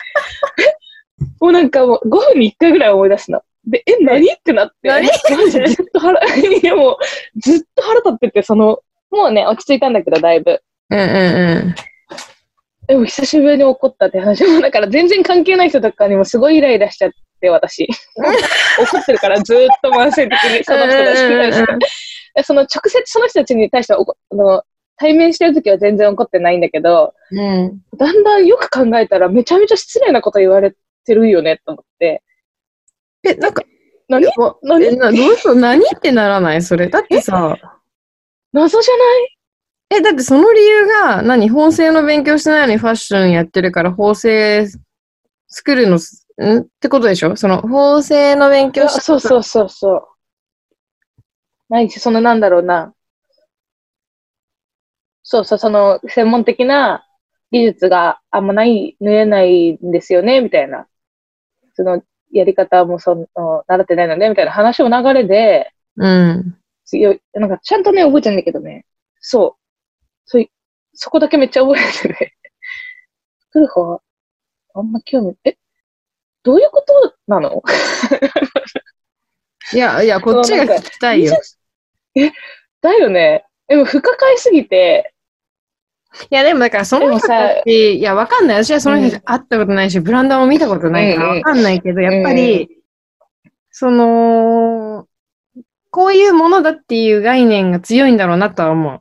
もうなんかもう5分に1回ぐらい思い出すの。で、え、何？ってなって。何？ずっと腹、いやもう、ずっと腹立ってて、その、もうね、落ち着いたんだけど、だいぶ。うんうんでも久しぶりに怒ったって話も、だから全然関係ない人とかにもすごいイライラしちゃって、私。怒ってるからずーっと慢性的にその人たちその直接その人たちに対してはあの対面してる時は全然怒ってないんだけど、うん。うん。だんだんよく考えたらめちゃめちゃ失礼なこと言われてるよねと思って。え、なんか、何？え何？などうしよう、何ってならない？それ。だってさ、謎じゃない？え、だってその理由が、何？縫製の勉強してないのにファッションやってるから縫製作るのす、ん？ってことでしょ？その縫製の勉強しそうそうそうそう。ないし、そのなんだろうな。そうそう、その専門的な技術があんまない、縫えないんですよね、みたいな。そのやり方もその、習ってないのね、みたいな話の流れで、うん。強い、なんかちゃんとね、覚えてないんだけどね。そう。そういそこだけめっちゃ覚えてて。作る方は、あんま興味、え、どういうことなの？いや、いや、こっちが聞きたいよ。え、だよね。でも、不可解すぎて、いや、でもだからその人たち、いや、わかんない。私はその人たち会ったことないし、ブランドも見たことないからうんうんわかんないけど、やっぱり、その、こういうものだっていう概念が強いんだろうなとは思う。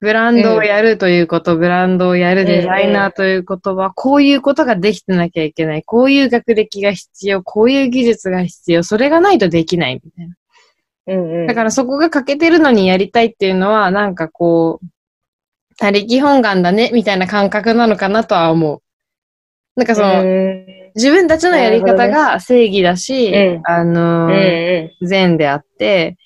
ブランドをやるということ、ブランドをやるデザイナーということは、こういうことができてなきゃいけない。こういう学歴が必要。こういう技術が必要。それがないとできないみたいな。うんうん。だからそこが欠けてるのにやりたいっていうのは、なんかこう、他力本願だね、みたいな感覚なのかなとは思う。なんかその、うん自分たちのやり方が正義だし、うんあのうんーう善であって、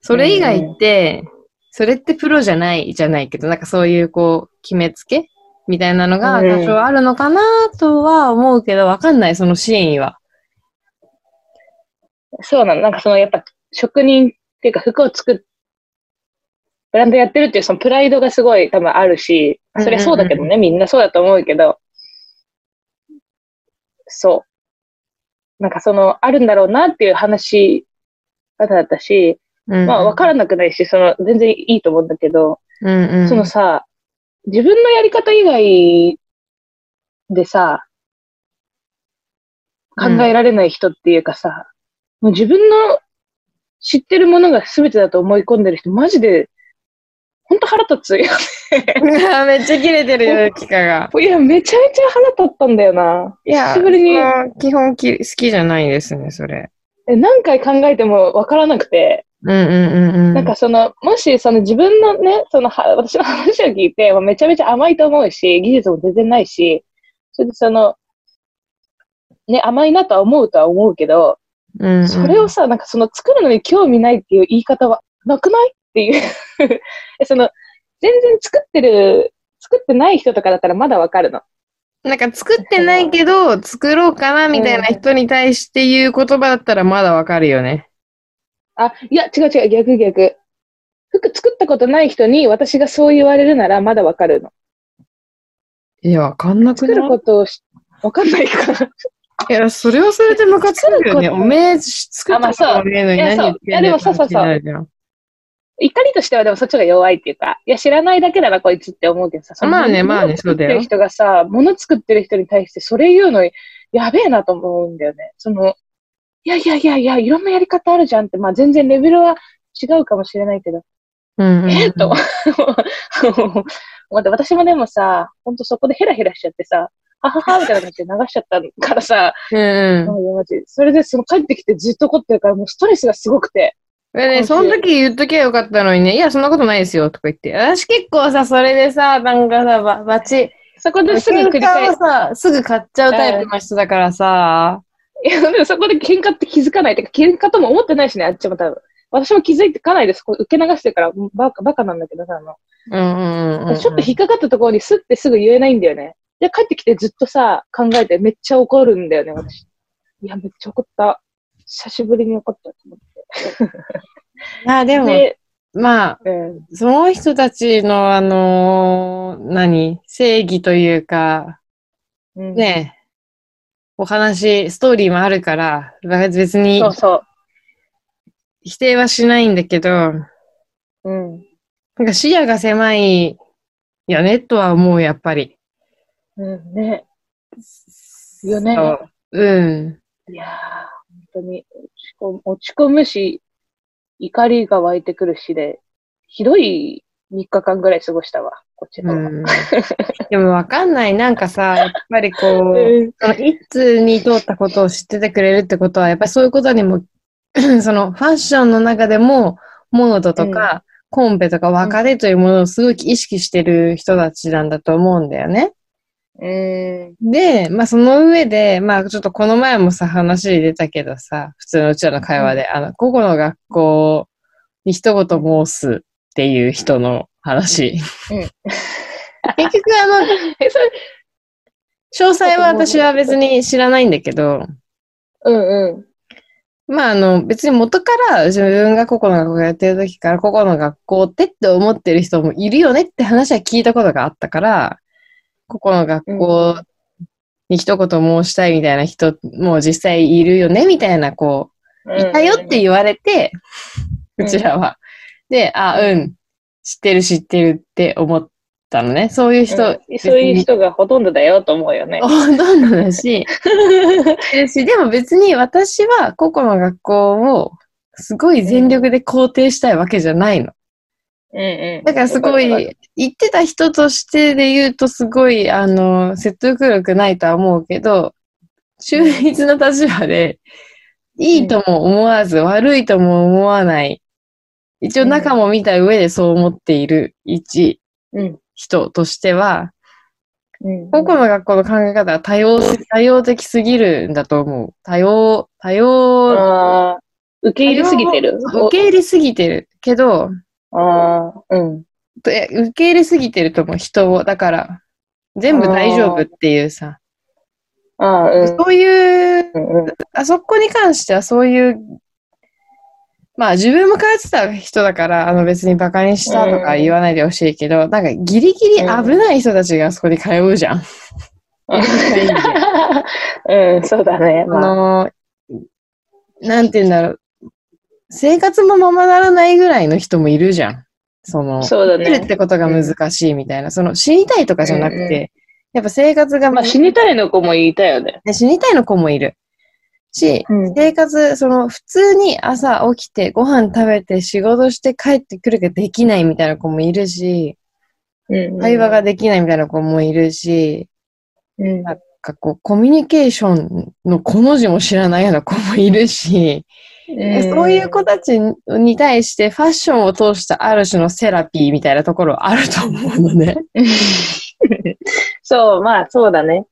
それ以外って、それってプロじゃないじゃないけど、なんかそういうこう、決めつけみたいなのがうん多少あるのかなとは思うけど、わかんない、その真意は。ん。そうなの。なんかそのやっぱ職人っていうか服を作っ、ブランドやってるっていうそのプライドがすごい多分あるし、それはそうだけどね、みんなそうだと思うけど、そう。なんかその、あるんだろうなっていう話方だったし、うん、まあ分からなくないし、その、全然いいと思うんだけど、うんうん、そのさ、自分のやり方以外でさ、考えられない人っていうかさ、もう自分の知ってるものが全てだと思い込んでる人、マジで、ほんと腹立つよ。めっちゃキレてるよ、キカが。いや、めちゃめちゃ腹立ったんだよな。いや、久しぶりに、基本き好きじゃないですね、それ。え何回考えても分からなくて、うんうんうんうん。なんかその、もしその自分のね、そのは、私の話を聞いて、まあめちゃめちゃ甘いと思うし、技術も全然ないし、それでその、ね、甘いなとは思うとは思うけど、うんうん、それをさ、なんかその作るのに興味ないっていう言い方はなくない？っていう え。その、全然作ってる、作ってない人とかだったらまだわかるの。なんか作ってないけど、作ろうかなみたいな人に対して言う言葉だったらまだわかるよね。あ、いや、違う違う、逆逆。服作ったことない人に私がそう言われるならまだわかるの。いや、わかんなく作るなことをし、わかんないから。いいや、それはそれでムカつくよね。おめえ作ったこともねえのに何言ってんだよいやそうそうそう。怒りとしてはでもそっちが弱いっていうか、いや、知らないだけだな、こいつって思うけどさ。そのまあねまあね物作ってる人がさ、物作ってる人に対してそれ言うの、やべえなと思うんだよね。その、いやいやいやいや、いろんなやり方あるじゃんって、まあ全然レベルは違うかもしれないけど、うんうんうん。え？っ と、待って、私もでもさ、ほんとそこでヘラヘラしちゃってさ、はははみたいな感じで流しちゃったからさ、うんそれでその帰ってきてずっと怒ってるから、もうストレスがすごくて。でね、その時言っときゃよかったのにね、いや、そんなことないですよ、とか言って。私結構さ、それでさ、なんかさ、ば、バチ、そこですぐ繰り返す。すぐ買っちゃうタイプの人だからさ、いや、でもそこで喧嘩って気づかない。てか、喧嘩とも思ってないしね、あっちも多分。私も気づいてかないです。こう受け流してるから、バカ、バカなんだけどさ、あの、うんうんうんうん。ちょっと引っかかったところにスッてすぐ言えないんだよね。で、帰ってきてずっとさ、考えてめっちゃ怒るんだよね、私。いや、めっちゃ怒った。久しぶりに怒ったと思いや、でも、って。まあ、で、うん。その人たちの、あのー何？正義というか、うん、ね、お話、ストーリーもあるから、別にそうそ否定はしないんだけど、う。うん。なんか視野が狭いよね、とは思う、やっぱり。うん、ね。よねそううん。いやー、本当に落ち込む、落ち込むし、怒りが湧いてくるしで、ひどい3日間ぐらい過ごしたわ、こちらは。うん、でもわかんない。なんかさ、やっぱりこう、うんその一通に通ったことを知っててくれるってことは、やっぱりそういうことにも、そのファッションの中でも、モードとか、コンペとか別れというものをすごい意識してる人たちなんだと思うんだよね。うん。で、まあその上で、まあちょっとこの前もさ、話に出たけどさ、普通のうちらの会話で、あの、個々の学校に一言申すっていう人の話。うん 結局あの、詳細は私は別に知らないんだけど、うんうん。まああの、別に元から自分が個々の学校やってる時から個々の学校ってって思ってる人もいるよねって話は聞いたことがあったから、個々の学校に一言申したいみたいな人も実際いるよねみたいな、こう、いたよって言われて、ううんちらは。で、あ、うん、知ってる知ってるって思ったのね。そういう人、うんそういう人がほとんどだよと思うよね。ほとんどだし、るし、でも別に私は個々の学校をすごい全力で肯定したいわけじゃないの。うんうん。だからすごい、言ってた人としてで言うとすごい、あの、説得力ないとは思うけど、中立な立場で、いいとも思わず、悪いとも思わない。一応中も見た上でそう思っている一うん。人としては、うん。個々の学校の考え方は多様、多様的すぎるんだと思う。多様、多様、受け入れすぎてる？受け入れすぎてるけど、ああ、うん。とえ受け入れすぎてると思う、人を。だから、全部大丈夫っていうさ。ああ、うん。そういう、うんうん。あそこに関してはそういう、まあ自分も通ってた人だから、あの別にバカにしたとか言わないでほしいけど、なんかギリギリ危ない人たちがあそこに通うじゃん。うん、そうだね。あまあ、の、なんて言うんだろう。生活もままならないぐらいの人もいるじゃん。その、そうだね生きるってことが難しいみたいな。その死にたいとかじゃなくて、うんうんやっぱ生活が、まあ死にたいの子も言いたいよね。ね死にたいの子もいる。し、うん生活、その普通に朝起きてご飯食べて仕事して帰ってくるができないみたいな子もいるし、うん。会話ができないみたいな子もいるし、うん。なんかこう、コミュニケーションのこの字も知らないような子もいるし、うんそういう子たちに対してファッションを通したある種のセラピーみたいなところはあると思うのね。そう、まあそうだね。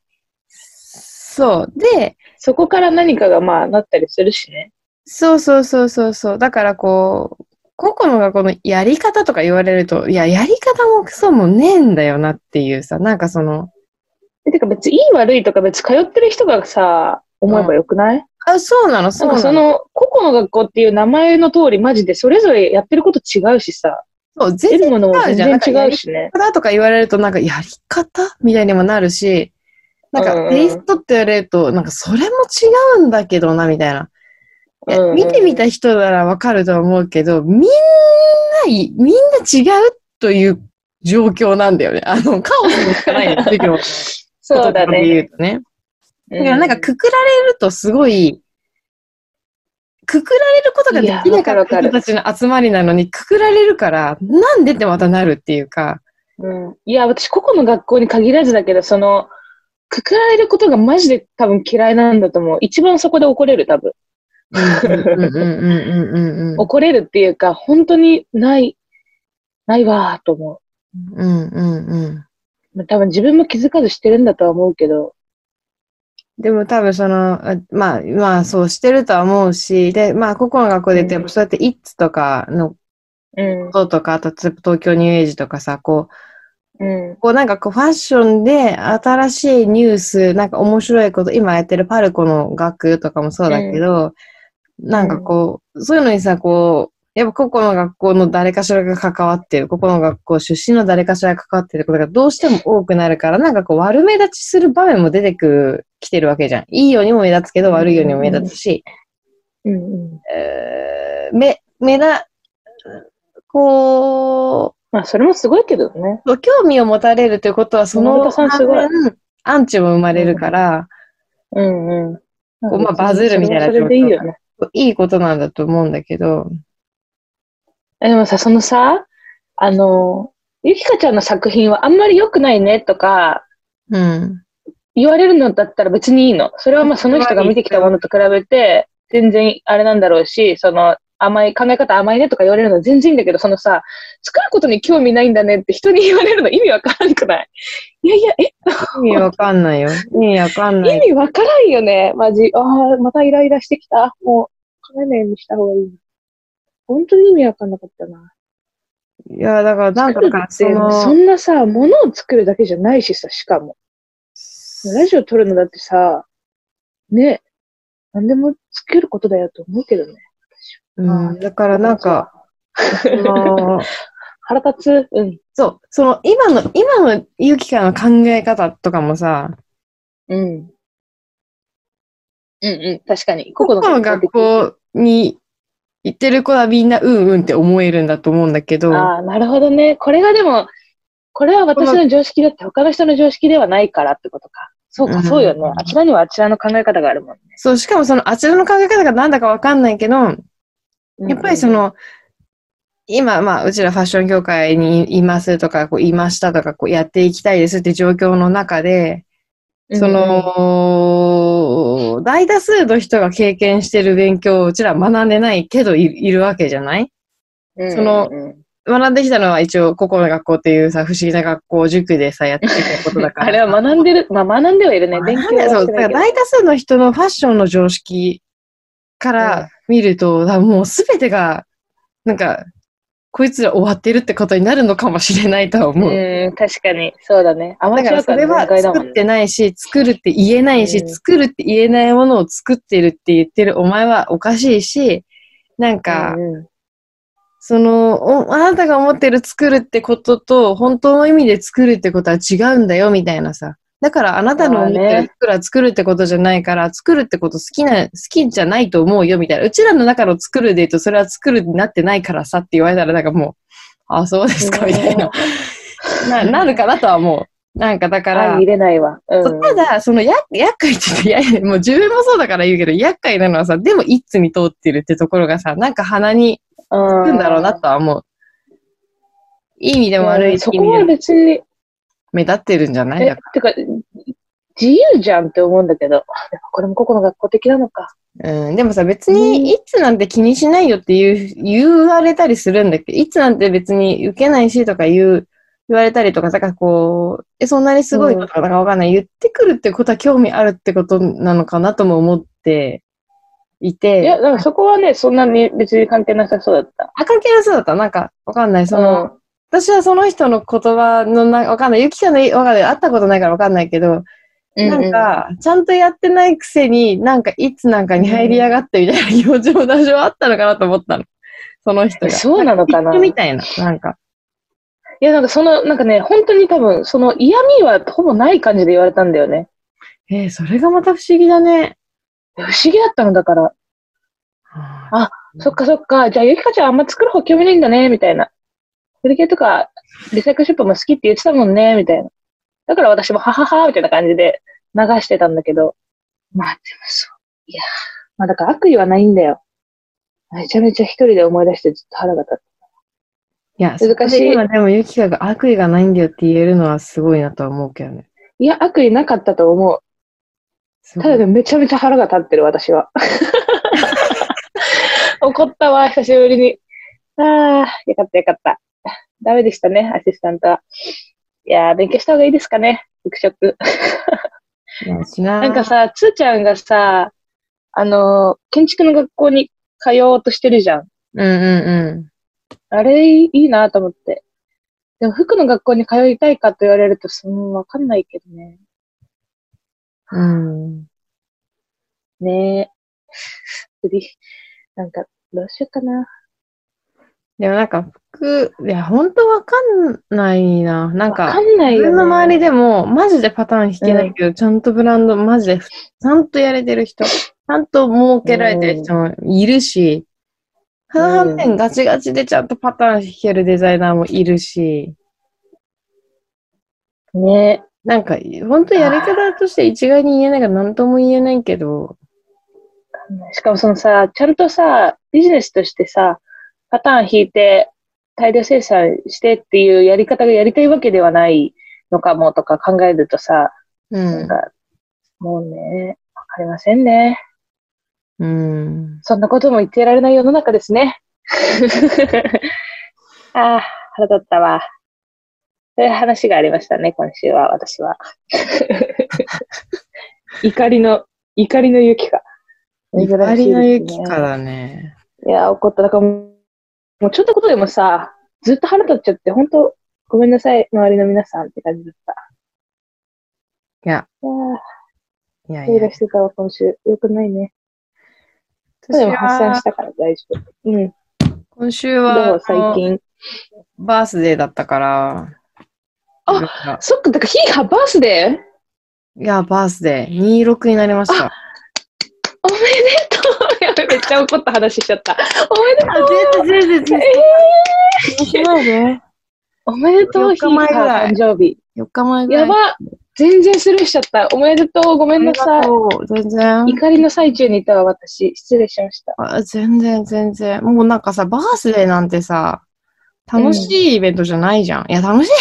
そう。で、そこから何かがまあなったりするしね。そうそうそうそうそう。だからこう、個々の学校のやり方とか言われると、いや、やり方もクソもねえんだよなっていうさ、なんかその、えてか別にいい悪いとか別に通ってる人がさ、思えばよくない、あ、そうなの、そうなの？その、個々の学校っていう名前の通りマジでそれぞれやってること違うしさ、そう、出全然違うじゃん。なんか然違うしね。だとか言われると、なんかやり方みたいにもなるし、なんかテイストって言われると、なんかそれも違うんだけどな、みたいな。い見てみた人ならわかると思うけど、みんない、みんな違うという状況なんだよね。あの、カオスにしかないんですよ、そうだ言ね。うとね。だからなんかくくられるとすごい、くくられることができなかった人たちの集まりなのに、くくられるから、なんでってまたなるっていうか、うん、いや、私、個々の学校に限らずだけど、その、くくられることがマジで多分嫌いなんだと思う。一番そこで怒れる、多分。うんうんうんうんうんうんうん。怒れるっていうか、本当にない、ないわーと思うんうんうん。う。まあ多分自分も気づかずしてるんだとは思うけど、でも多分その、あまあ、まあそうしてるとは思うし、で、まあ、個々の学校で言って、やっぱそうやって、イッツとかのうん、こととか、あと、東京ニューエイジとかさ、こう、うん、こうなんかこうファッションで新しいニュース、なんか面白いこと、今やってるパルコの学とかもそうだけど、なんかこう、そういうのにさ、こう、やっぱ個々の学校の誰かしらが関わってる、個々の学校出身の誰かしらが関わってることがどうしても多くなるから、なんかこう悪目立ちする場面も出てくる、来てるわけじゃん。いいようにも目立つけど悪いようにも目立つし、うん、うん。えー、め、目だ、こまあ、それもすごいけどね。う、興味を持たれるということは、そのアンチも生まれるから、うん、うん。こうまあバズるみたいなそれはそれでいいよね。いいことなんだと思うんだけど、えでもさ、そのさ、あの、ゆきかちゃんの作品はあんまり良くないねとかうん。言われるのだったら別にいいの。それはまあその人が見てきたものと比べて、全然あれなんだろうし、その甘い、考え方甘いねとか言われるのは全然いいんだけど、そのさ、作ることに興味ないんだねって人に言われるの意味わからんくない？いやいや、え、意味わかんないよ。意味わかんない。意味わからんよね。マジ。ああ、またイライラしてきた。もう、考えないようにした方がいいな。本当に意味わかんなかったな。いや、だから、なんか、だから、そその、んなさ、ものを作るだけじゃないしさ、しかも。ラジオ撮るのだってさ、ね、何でも作ることだよと思うけどね。うん、だから、なんか、腹立つ。うん。そう、その、今の、今のゆきかの考え方とかもさ、うん。うんうん、確かに。個々の学校に行ってる子はみんなうんうんって思えるんだと思うんだけど、ああ、なるほどね。これがでも、これは私の常識だって他の人の常識ではないからってことか。そうか、うんそうよね。あちらにはあちらの考え方があるもんね。そう、しかもそのあちらの考え方がなんだかわかんないけど、やっぱりそ、の、今、まあ、うちらファッション業界にいますとか、こう、いましたとか、こう、やっていきたいですって状況の中で、その、大多数の人が経験してる勉強をうちら学んでないけどいいるわけじゃない？うん、そのうんうん学んできたのは一応、ここの学校っていうさ、不思議な学校、塾でさ、やってきたことだから。あれは学んでる、まあ学んではいるね。勉強はそう。だから大多数の人のファッションの常識から見ると、だからもうすべてが、なんか、こいつら終わってるってことになるのかもしれないとは思う。うん、確かに。そうだね。アマだチュアそれは。作ってないし、作るって言えないし、うん作るって言えないものを作ってるって言ってるお前はおかしいし、なんか、うんうんそのお、あなたが思ってる作るってことと、本当の意味で作るってことは違うんだよ、みたいなさ。だからあなたの思ってまあねる作るは作るってことじゃないから、作るってこと好きな、好きじゃないと思うよ、みたいな。うちらの中の作るで言うと、それは作るになってないからさって言われたら、なんかもう、あ、そうですか、みたいな。な、なるかなとは思う。なんかだから相、入れないわ。うん。ただ、そのや、厄介って言って、いや、もう自分もそうだから言うけど、厄介なのはさ、でも一通に通ってるってところがさ、なんか鼻にうん、つくんだろうなとは思う。いい意味でも悪い意うんそこは味でも別に、目立ってるんじゃない？えだか、てか、自由じゃんって思うんだけど、これも個々の学校的なのか。らうん。でもさ、別うんに、いつなんて気にしないよって言う、言われたりするんだけど、いつなんて別に受けないしとか言う、言われたりとか、だからこう、え、そんなにすごいことかわかんない。言ってくるってことは興味あるってことなのかなとも思っていて。いや、だからそこはね、そんなに別に関係なさそうだった。あ、関係なそうだった。なんか、わかんない。その、私はその人の言葉のな、わかんない。ゆきかの、わかんない。会ったことないからわかんないけど、うん、なんか、ちゃんとやってないくせに、なんか、いつなんかに入りやがってみたいな気持ちも多少あったのかなと思ったの。その人が。そうなのかな？みたいな。なんか。いや、なんかその、なんかね、本当に多分、その嫌味はほぼない感じで言われたんだよね。えーそれがまた不思議だね。不思議だったのだから、あそっかそっか、じゃあゆきかちゃんあんま作る方興味ないんだね、みたいな。古着とか、リサイクルショップも好きって言ってたもんね、みたいな。だから私もははは、みたいな感じで流してたんだけど。まあでもそう。いやーまあだから悪意はないんだよ。めちゃめちゃ一人で思い出してずっと腹が立って。いや、難しい今でもゆきかが悪意がないんだよって言えるのはすごいなとは思うけどね。いや、悪意なかったと思う。ただでもめちゃめちゃ腹が立ってる、私は。怒ったわ、久しぶりに。ああ、よかったよかった。ダメでしたね、アシスタントは。いやー、勉強した方がいいですかね、復職。な なんかさ、つーちゃんがさ、あのー、建築の学校に通おうとしてるじゃん。うんうんあれ、いいなと思って。でも、服の学校に通いたいかと言われると、その、わかんないけどね。うん。うん。ねえ。次、なんか、どうしようかな。でもなんか服、いや、本当わかんないな。なんわかか、んないよ、ね。自分の周りでも、マジでパターン引けないけど、ちゃんとブランド、マジで、ちゃんとやれてる人、ちゃんと儲けられてる人もいるし、反面ガチガチでちゃんとパターン引けるデザイナーもいるし、ね。なんか、本当やり方として一概に言えないから何とも言えないけど、しかもそのさ、ちゃんとさ、ビジネスとしてさ、パターン引いて、大量生産してっていうやり方がやりたいわけではないのかもとか考えるとさ、うん。なんか、もうね、わかりませんね。うん。そんなことも言ってられない世の中ですね。ああ、腹立ったわ。そういう話がありましたね、今週は、私は。怒りの、怒りの雪か。怒りの雪かだね。いや、怒った。だからもう、ちょっとことでもさ、ずっと腹立っちゃって、本当ごめんなさい、周りの皆さんって感じだった。いや、いやいやいやラしてたわ、今週。よくないね。で私も発散はしたから大丈夫。うん。今週は、最近？バースデーだったから、あそっか、だから、ヒーハーバースデー？いや、バースデー、26になりました。おめでとう めっちゃ怒った話しちゃった。おめでとう全然全然え面白いね。ー、おめでとう、4ヒー日前ぐらいハー誕生日。4日前ぐらい。やば全然スルーしちゃった。おめでとう、ごめんなさい。い。全然。怒りの最中にいたわ、私。失礼しました。あ全然、全然。もうなんかさ、バースデーなんてさ、楽しいイベントじゃないじゃん。いや、楽しい、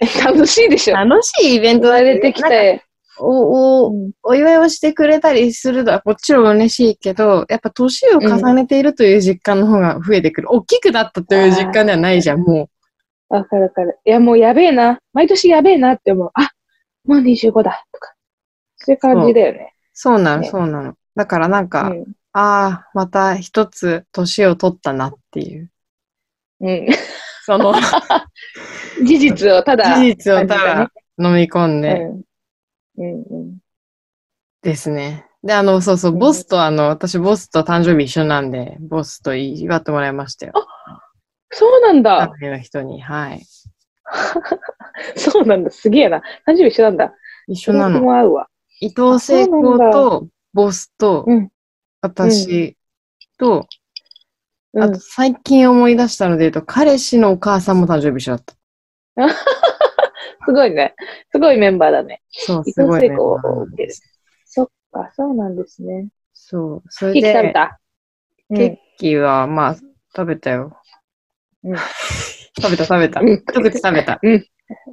楽しいでしょ。楽しいイベントだ生まれてきて。お、お、うんお祝いをしてくれたりするのはもちろん嬉しいけど、やっぱ年を重ねているという実感の方が増えてくる。大きくなったという実感ではないじゃん、もわかるわかる。いや、もうやべえな。毎年やべえなって思う。あ、もう25だ。とか。そういう感じだよね。う。そうなの、ねそうなの。だからなんか、うん。ああ、また一つ年を取ったなっていう。うん。その 事実をただ。事実をただ飲み込んでうん。うんうん。ですね。で、あの、そうそう、うんボスとあの、私ボスと誕生日一緒なんで、ボスと祝ってもらいましたよ。そうなんだ。誕の人に、はい。そうなんだ。すげえな。誕生日一緒なんだ。一緒なの。合うわ。伊藤聖子と、ボスと、うん私と、うんあと最近思い出したので言うと、彼氏のお母さんも誕生日一緒だった。すごいね。すごいメンバーだね。そう、伊すごいね藤聖子を受ける。そっか、そうなんですね。そう、それケーキ食べで、た？ケーキは、まあ、食べたよ。うん 食べた食べた。うん一口食べた。うん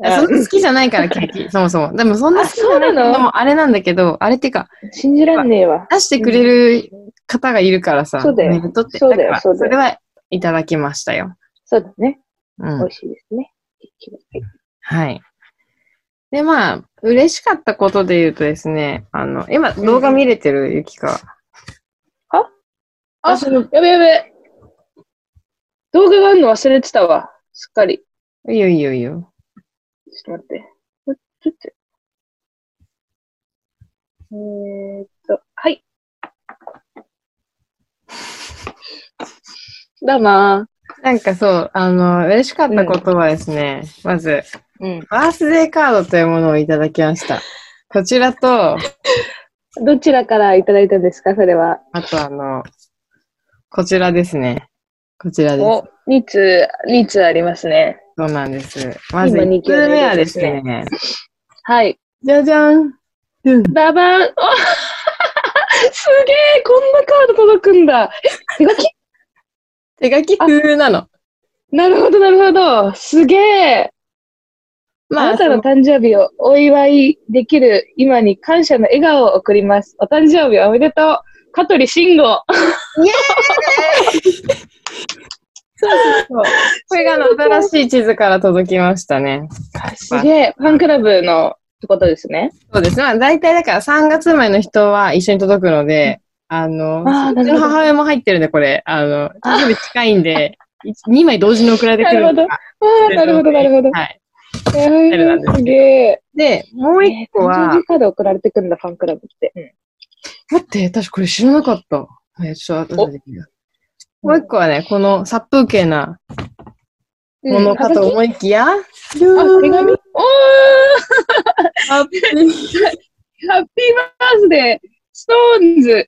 そんな好きじゃないから、ケーキ、そもそも。でもそんな好きじゃないの？でもあれなんだけど、あれっていうか、信じらんねえわ。出してくれる方がいるからさ、そうだよ。そうだよそうだよれはいただきましたよ。そうだね。うん美。味しいですね。はい。で、まあ、嬉しかったことで言うとですね、あの、今、動画見れてる、ゆきか。あ、私の、やべやべ。動画があるの忘れてたわ。すっかり。いいよいいよいいよ。ちょっと待って。ちょっと。えーっと、はい。どうもなんかそう、あの、嬉しかったことはですね、まず、うん。バースデーカードというものをいただきました。こちらと、どちらからいただいたんですか？それは。あとあの、こちらですね。こちらです。お、2通、2通ありますね。そうなんです。まず今二1通目はです級のね、はい。じゃじゃん。うんババンお すげえこんなカード届くんだえ手書き？手書き風なの。なるほど、なるほど。すげえあまあ、なたの誕生日をお祝いできる今に感謝の笑顔を送ります。お誕生日おめでとう。香取慎吾。そうそうそう。これがあの新しい地図から届きましたね。すげえ。ファンクラブのってことですね。そうですね。まあ大体だから3月生まれの人は一緒に届くので、あの、あーうちの母親も入ってるんで、これ、あの、誕生日近いんで、2枚同時に送られてくるんですああ、なるほど、なるほど。はい。えー、すげえ。で、もう一個えー誕は生日、カード送られてくるんだ、ファンクラブって。待って、私これ知らなかった。えちょっと後でもう一個はね、この殺風景なうんものかと思いきや、あ、手紙？おーハッピーハッピーバースデー、ストーンズ。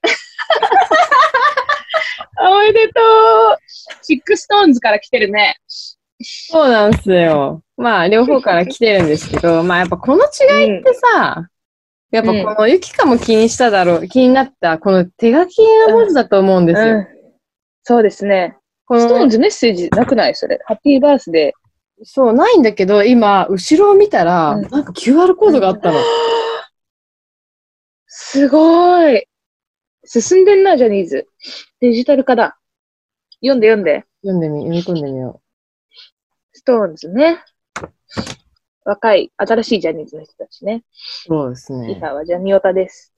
おめでとう。 SixTONES から来てるね。そうなんですよ。まあ、両方から来てるんですけど、まあやっぱこの違いってさ、やっぱこのゆきかも気にしただろう、気になった、この手書きの文字だと思うんですよ。うんそうですね。このストーンズメッセージなくない？それ。ハッピーバースデー。そう、ないんだけど、今、後ろを見たら、うんなんか QR コードがあったの。すごい。進んでんな、ジャニーズ。デジタル化だ。読んで読んで。読んでみ、読み込んでみよストーンズね。若い、新しいジャニーズの人たちね。う。そうですね。今はジャニオタです。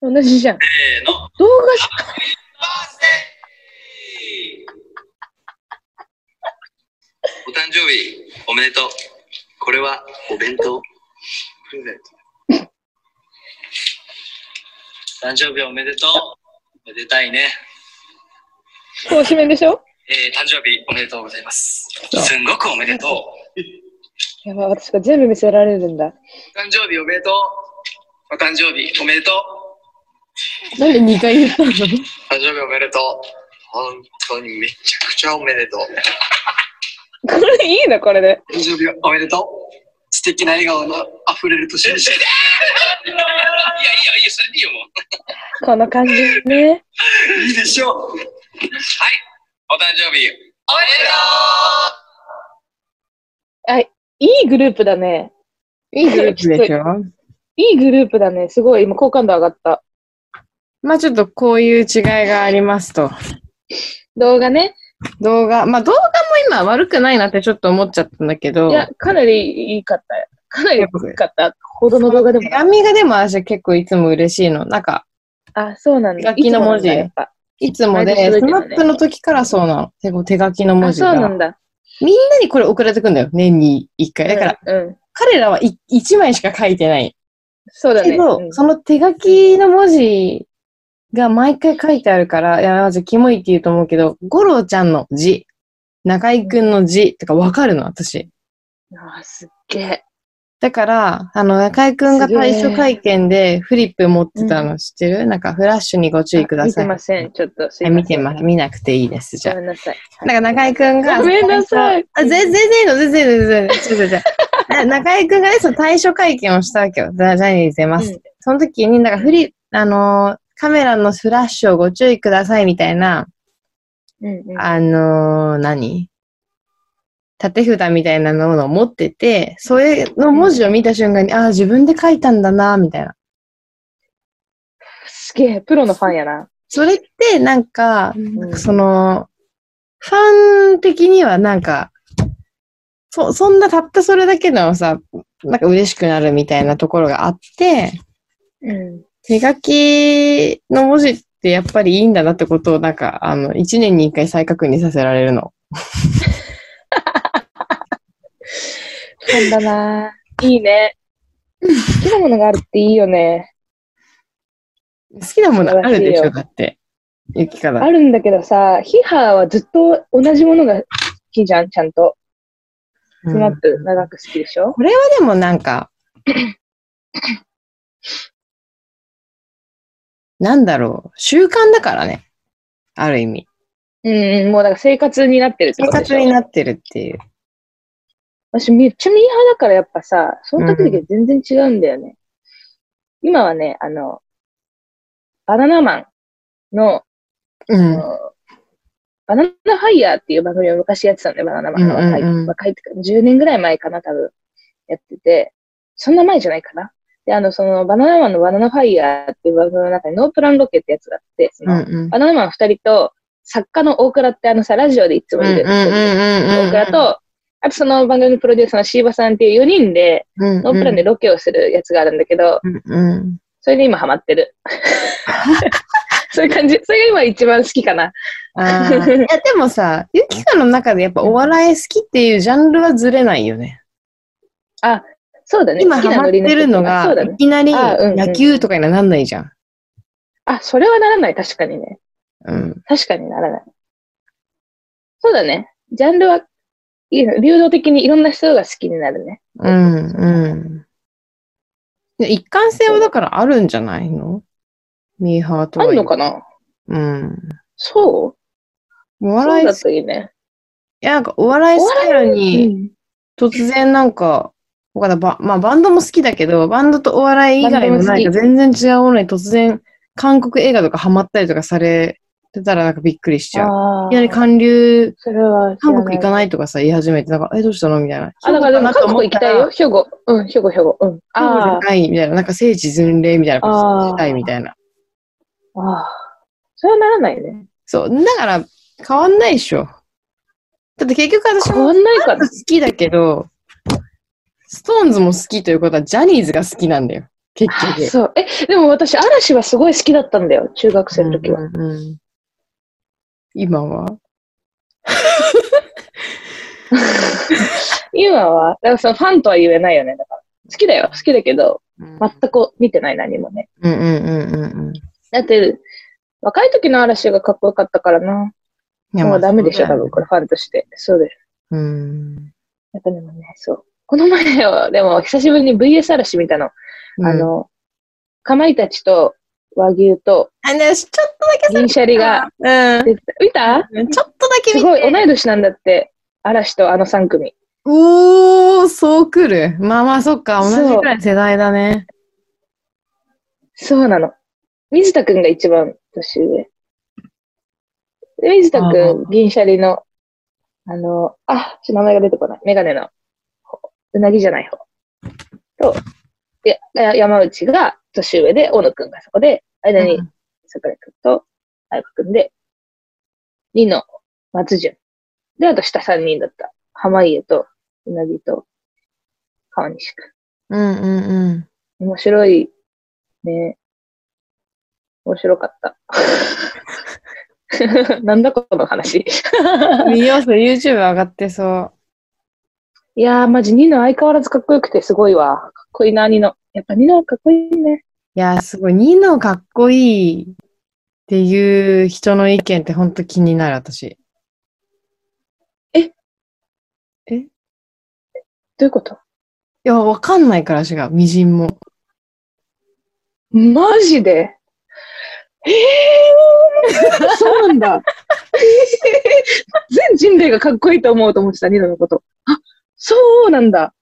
同じじゃん。せーの。動画し、お誕生日おめでとう。これはお弁当。プレゼント。誕生日おめでとう。めでたいね。公式面でしょ？えー、誕生日おめでとうございます。すんごくおめでとう。やばい、私が全部見せられるんだ。誕生日おめでとう。お誕生日おめでとう。なんで2回言ったの？誕生日おめでとう。本当にめちゃくちゃおめでとう。これいいな、これで。誕生日おめでとう。素敵な笑顔の溢れる年にして。いやいやいや、それでいいよもう。この感じね。いいでしょう。はい。お誕生日、おめでといいグループだね。いいグループでしょ？いいグループだね。すごい、今好感度上がった。まあちょっとこういう違いがありますと。動画ね。動画、まあ動画も今悪くないなってちょっと思っちゃったんだけど、いや、かなりいいかったよ。かなりいいかった。ほどの動画でも手。紙がでも私結構いつも嬉しいの。なんか、あ、そうなんだ。手書きの文字やっぱいつもで、ねマップの時からそうなの。手手書きの文あ、字が。そうなんだ。みんなにこれ送られてくんだよ。年に一回。だから、うん、うん。彼らはい一枚しか書いてない。そうだね。けど、うんその手書きの文字が毎回書いてあるから、いや、まずキモいって言うと思うけど、五郎ちゃんの字、中井くんの字とかわかるの、私。あ、すっげえ。だから、あの、中井くんが対処会見でフリップ持ってたの知ってる、なんかフラッシュにご注意くだ見さい。てません。ちょっとすいえません。見てま、見なくていいです、じゃあご。めんなさい。なんか中井くんが、ごめんなさいあ全然全然いいの、全然いいの、全然いいの。中井くんがね、その対処会見をしたわけよ。ジャニーズ出ますって。その時に、なんかフリ、あのーカメラのフラッシュをご注意くださいみたいな、うんうん。あのー何？縦札みたいなのを持ってて、それの文字を見た瞬間に、ああ、自分で書いたんだな、みたいな。すげえ、プロのファンやな。それって、なんか、んその、ファン的にはなんか、そ、そんなたったそれだけでもさ、なんか嬉しくなるみたいなところがあって、うん。手書きの文字ってやっぱりいいんだなってことをなんか、あの、一年に一回再確認させられるの。ファンだな。いいね。好きなものがあるっていいよね。好きなものあるでしょだって。ゆきから。あるんだけどさ、ヒハはずっと同じものが好きじゃん、ちゃんと。スマップ長く好きでしょ？これはでもなんか、なんだろう、習慣だからね。ある意味。うん、もうだから生活になってるって生ことでしょ？活になってるっていう。私めっちゃミーハーだからやっぱさ、その時々は全然違うんだよね。今はね、あの、バナナマンの、あうん。のバナナファイヤーっていう番組を昔やってたんだよ、バナナマンの若い、うんうんうん若いってか、10年ぐらい前かな、多分、やってて、そんな前じゃないかな。で、あの、その、バナナマンのバナナファイヤーっていう番組の中にノープランロケってやつがあって、その、うんうん。バナナマン二人と、作家の大倉ってあのさ、ラジオでいつもいる、大倉と、あとその番組のプロデューサーのシーバさんっていう4人で、ノノープランでロケをするやつがあるんだけど、うんうん。それで今ハマってる。そういう感じ。それが今一番好きかな。いや、でもさ、ゆきかの中でやっぱお笑い好きっていうジャンルはずれないよね。そうだね。今ハマってるのが、い。きなりあうんうん野球とかにはなんないじゃん。あ、それはならない。確かにね。うん。確かにならない。そうだね。ジャンルは、流動的にいろんな人が好きになるね。うん、うん。で一貫性はだからあるんじゃないの？ミーハーとはあんのかな？うん。そう？お笑い、いそうだといいね。や、なんかお笑い好きなのうに、ん。突然なんか、わかんないばまあバンドも好きだけど、バンドとお笑い以外のなんか全然違うものに突然韓国映画とかハマったりとかされてたらなんかびっくりしちゃう。あいきなり韓流、韓国行かないとかさ、言い始めて、なんか、え、どうしたのみたいな。あ、だからでも韓国行きたいよ。兵兵庫。うん、兵庫、兵庫。うん。庫じゃあないみたいな。なんか聖地巡礼みたいなことしたいみたいな。あ、ああ。それはならないね。そう。だから、変わんないでしょ。だって結局私も変わんないか好きだけど、ストーンズも好きということはジャニーズが好きなんだよ。結あ局。そう。え、でも私、嵐はすごい好きだったんだよ。中学生の時は。うんうんうん今は？今は、だからそのファンとは言えないよね。だから。好きだよ。好きだけど、うん全く見てない何もね。うんうんうんうん。だって、若い時の嵐がかっこよかったからな。もうダメでしょ、まあ多分、これファンとして。そうです。うん。やっぱでもね、そう。この前は、でも、久しぶりに VS 嵐見たの。あの、かまいたちと和牛とあ、ね、ちょっとだけ銀シャリがうん。見た？ちょっとだけ見て。すごい、同い年なんだって。嵐とあの3組。おー、そう来る。まあまあ、そっか。同じくらい世代だね。そうなの。水田くんが一番年上。で水田くあん、銀シャリの、あの、あ、ちょっと名前が出てこない。メガネの、うなぎじゃない方。と、山内が年上で、大野くんがそこで、間に桜井くんと相葉くんで、二の松潤。で、あと下三人だった。濱家と、うなぎと、川西くん。うんうんうん。面白いね。面白かった。なんだこの話。見よう、YouTube 上がってそう。いやー、マジニノ相変わらずかっこよくてすごいわ。こいいな、ニノ。やっぱニノかっこいいね。いや、すごい。ニノかっこいいっていう人の意見ってほんと気になる、私。どういうこと？いや、わかんないから、私が、みじんも。マジで？えー、そうなんだ。全人類がかっこいいと思うと思ってた、ニノのこと。あ、そうなんだ。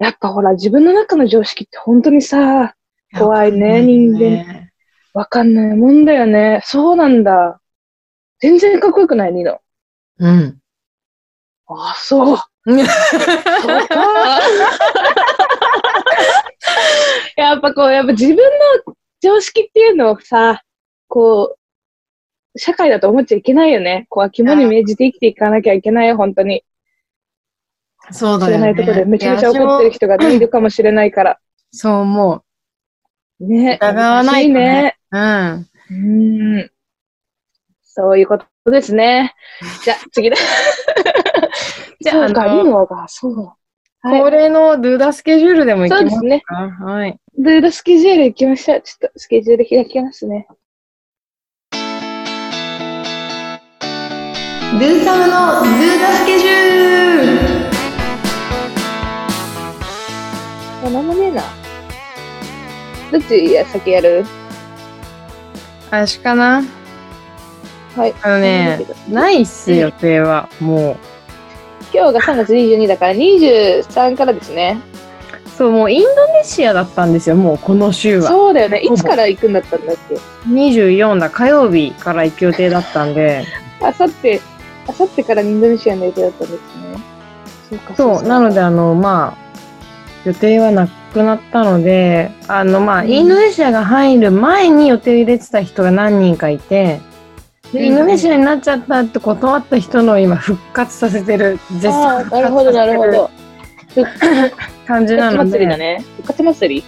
あ、やっぱほら、自分の中の常識って本当にさ、怖いね人間わかんないもんだよね。そうなんだ。全然かっこよくない、ニノ。うん。あ、そう。そうか。やっぱこう、やっぱ自分の常識っていうのをさ、こう、社会だと思っちゃいけないよね。こう、肝に銘じて生きていかなきゃいけないよ、本当に。知そうだよね。らないところでめちゃめちゃ怒ってる人がね、いるかもしれないから。そう思ね。疑わないねね。う。うん。うーん。そういうことですね。じゃあ、次だ。じゃあそうか、あのリノが、そう。はい恒例のドゥーダスケジュールでもいきますかそうですね。はい。ルールスケジュール行きましょう。ちょっとスケジュール開きますね。ドゥーサムのドゥーダスケジュールあ、なんもねえな。どっちや先やる？あしかなはい。あのね、ないっす、予定は。も今日が3月22だから23からですね。う。そう、もうインドネシアだったんですよ、もうこの週は。そうだよね。いつから行くんだったんだっけ？24だ、火曜日から行く予定だったんで。あさって、あさってからインドネシアの予定だったんですね。そうかそう、なので、あの、まあ、予定はなくなったので、あの、まあ、うんインドネシアが入る前に予定を入れてた人が何人かいて、でインドネシアになっちゃったって断った人の今復活させてる、絶賛なるほど、なるほど。感じ復活なので。祭りだね。復活祭り？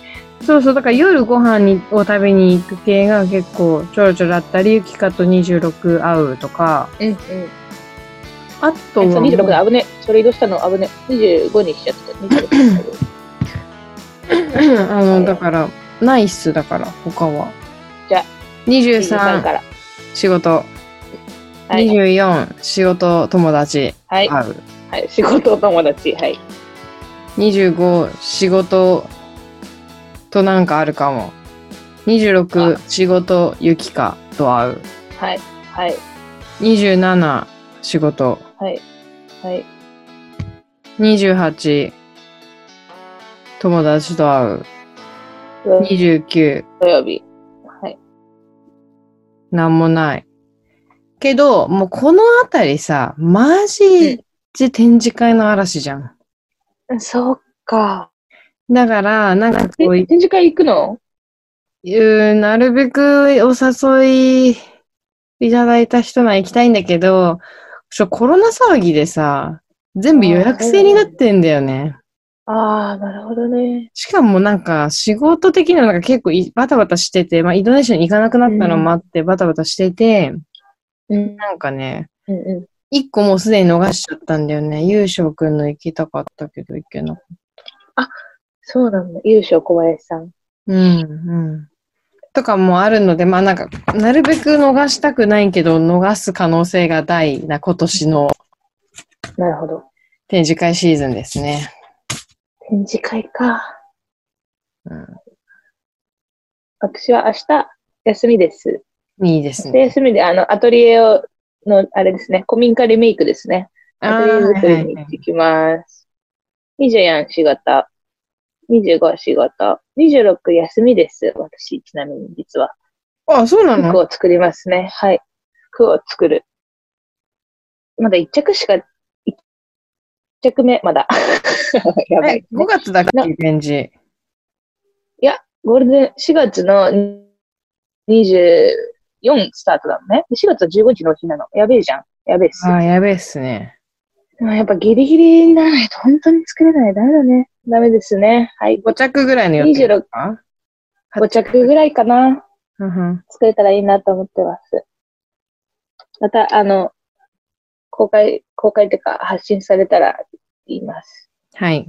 そうそう、だから夜ご飯にを食べに行く系が結構ちょろちょろあったり、ゆきかと26会うとか、うんうん。あとはもう、26だ、危ね。それ移動したの危ね。25にしちゃった。26にしたけどあの、だから、ないっす、だから、他は。じゃあ、23 23から。仕事、はい。24仕事友達はい。はい。仕事友達。はい。25仕事となんかあるかも26仕事ゆきかと会うはい。はい。27仕事はい。はい。28友達と会う29土曜日。はい。なんもないけどもうこのあたりさマジで展示会の嵐じゃんそうか。だからなんかえこうい展示会行くの？いう、なるべくお誘いいただいた人なら行きたいんだけど、コロナ騒ぎでさ、全部予約制になってんだよね。ああ、なるほどね。しかもなんか仕事的なのが結構いバタバタしてて、まあインドネシアに行かなくなったのもあってバタバタしてて、うん。なんかね、うんう一個もうすでに逃しちゃったんだよね。優勝くんの行きたかったけど行けなかっそうなんだ。優勝小林さん。た。うん、うん。とかもあるので、まあなんか、なるべく逃したくないけど、逃す可能性が大な今年のなるほど。展示会シーズンですね。展示会か。うん、私は明日休みです。でいいですね。休みで、あの、アトリエを、の、あれですね、古民家リメイクですね。アトリエ作りに行ってきます。24仕事、25仕事、26休みです。私、ちなみに実は。あ、そうなの？服を作りますね。はい。服を作る。まだ1着しか、1着目、まだ。やばえい。5月だっけ、展示。いや、ゴールデン、4月の24スタートなのね。で4月は15日の日なの。やべえじゃん。やべえっす。あー、やべえっすね。やっぱギリギリにならないと本当に作れない。ダメだね。ダメですね。はい。5着ぐらいの予定ですか？5着ぐらいかな。うんうん作れたらいいなと思ってます。また、あの、公開、公開っていうか発信されたら言います。はい。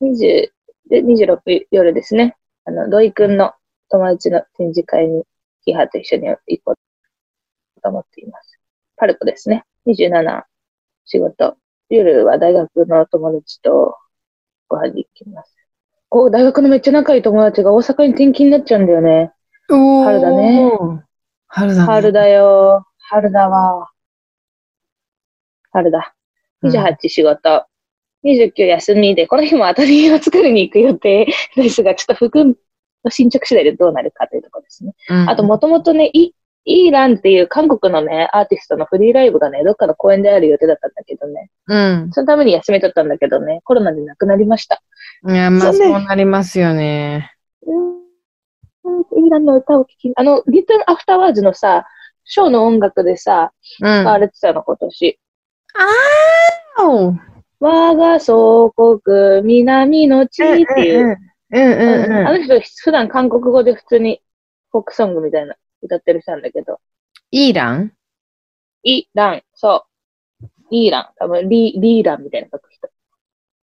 20で、26夜ですね。あの、土井くんの友達の展示会に、キハと一緒に行こうと思っています。パルコですね。27、仕事。夜は大学の友達とご飯に行きます。お、大学のめっちゃ仲いい友達が大阪に転勤になっちゃうんだよね。春だね。春だね。春だよ。春だわ。春だ。うん28仕事。29休みで、この日もアトリエを作りに行く予定 ですが、ちょっと服の進捗次第でどうなるかというところですね。うんあと、もともとね、イイーランっていう韓国のね、アーティストのフリーライブがね、どっかの公園である予定だったんだけどね、うん。そのために休み取ったんだけどね、コロナで亡くなりました。いや、まあ、そうなりますよね。うんイーランの歌を聴き、あの、リトルアフターワーズのさ、ショーの音楽でさ、うん。使われてたの、今年。おー我が祖国、南の地っていう。うんうんうんうん。あの人、普段韓国語で普通にフォークソングみたいな歌ってる人なんだけど、イーラン？イラン、そう。イーラン、多分リリーランみたいな書く人。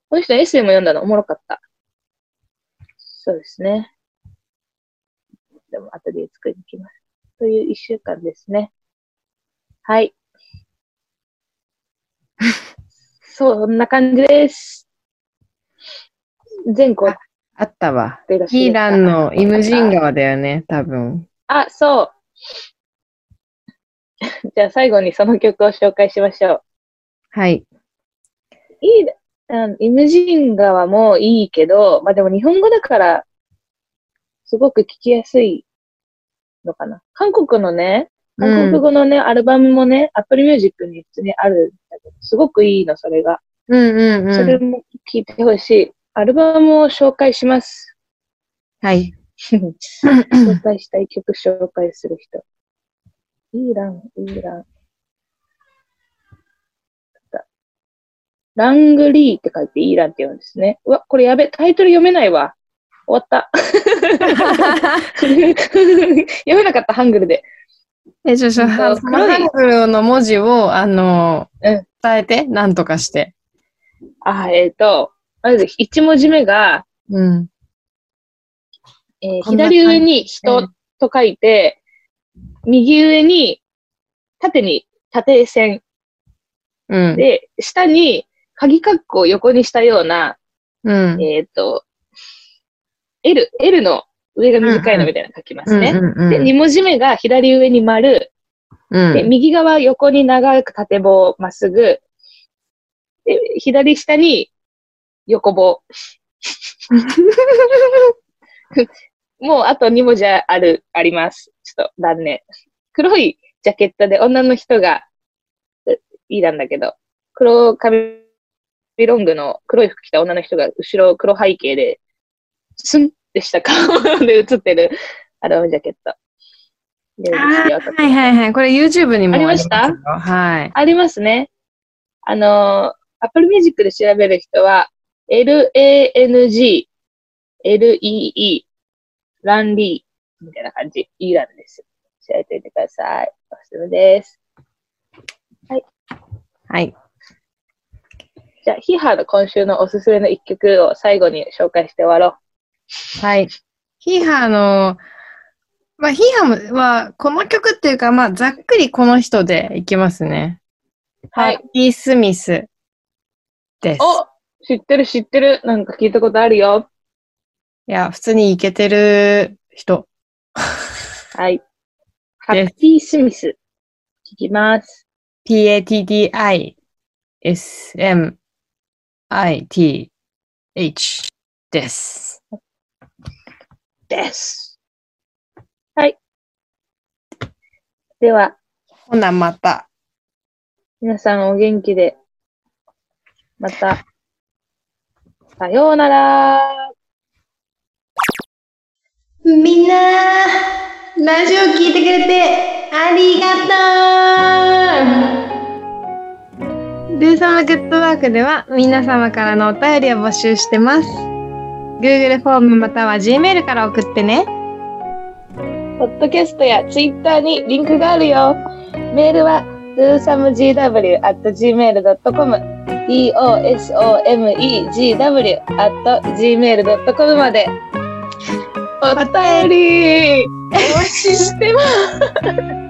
この人エッセイも読んだのおもろかった。そうですね。でも、後で作りに行きます。という一週間ですね。はい。そんな感じです。全国あったわ。イーランのイムジン川だよね、多分。あ、そう。じゃあ最後にその曲を紹介しましょう。はい。いい、うん、イムジン川もいいけど、まあでも日本語だから、すごく聞きやすいのかな。韓国のね、韓国語のね、アルバムもね、Apple Music に普通にあるんだけど、すごくいいの、それが。うんうんうん。それも聞いてほしい。アルバムを紹介します。はい。紹介したい曲紹介する人。イーラン、イーラン。ラングリーって書いてイーランって言うんですね。うわ、これやべ、タイトル読めないわ。終わった。読めなかった、ハングルで。え、ちょ、ちょ、うんとそのハングルの文字を、あの、うん伝えて、なんとかして。あ、えっ、と、まず一文字目が、うん。えー左上に人と書いて、右上に縦に縦線うん。で、下に鍵括弧を横にしたような、うん。えっ、と、L、L の上が短いのみたいなの書きますね。で、2文字目が左上に丸、うん。で、右側横に長く縦棒まっすぐ、で、左下に横棒。もうあと2文字ある、あります。ちょっと断念。黒いジャケットで女の人が、えいいなんだけど、黒髪ロングの黒い服着た女の人が後ろ黒背景で、スンってした顔 で映ってるアルバムジャケット。はいはいはい。これ YouTube にもありました？よはい。ありますね。あの、Apple Music で調べる人は、L-A-N-G、L-E-E、ランリー、みたいな感じ。イーランです。調べてみてください。おすすめです。はい。じゃあ、ヒハの今週のおすすめの一曲を最後に紹介して終わろはい。ヒーハーの、まあ、ヒーハーは、この曲っていうか、まあ、ざっくりこの人でいきますね。う。はい。パーティー・スミスです。お知ってる知ってる。なんか聞いたことあるよ。いや、普通にイケてる人。はい。ハッピースミス。聞きます。P-A-T-T-I-S-M-I-T-H です。です。はい。では、ほな、また。皆さんお元気で、また、さようなら。みんな、ラジオ聞いてくれてありがとうルーサムグッドワークでは皆様からのお便りを募集してます。Google フォームまたは Gmail から送ってね。ポッドキャストやツイッターにリンクがあるよ。メールは dosamegw.gmail.com dosomegw.gmail.com までお便りお待ちしてます。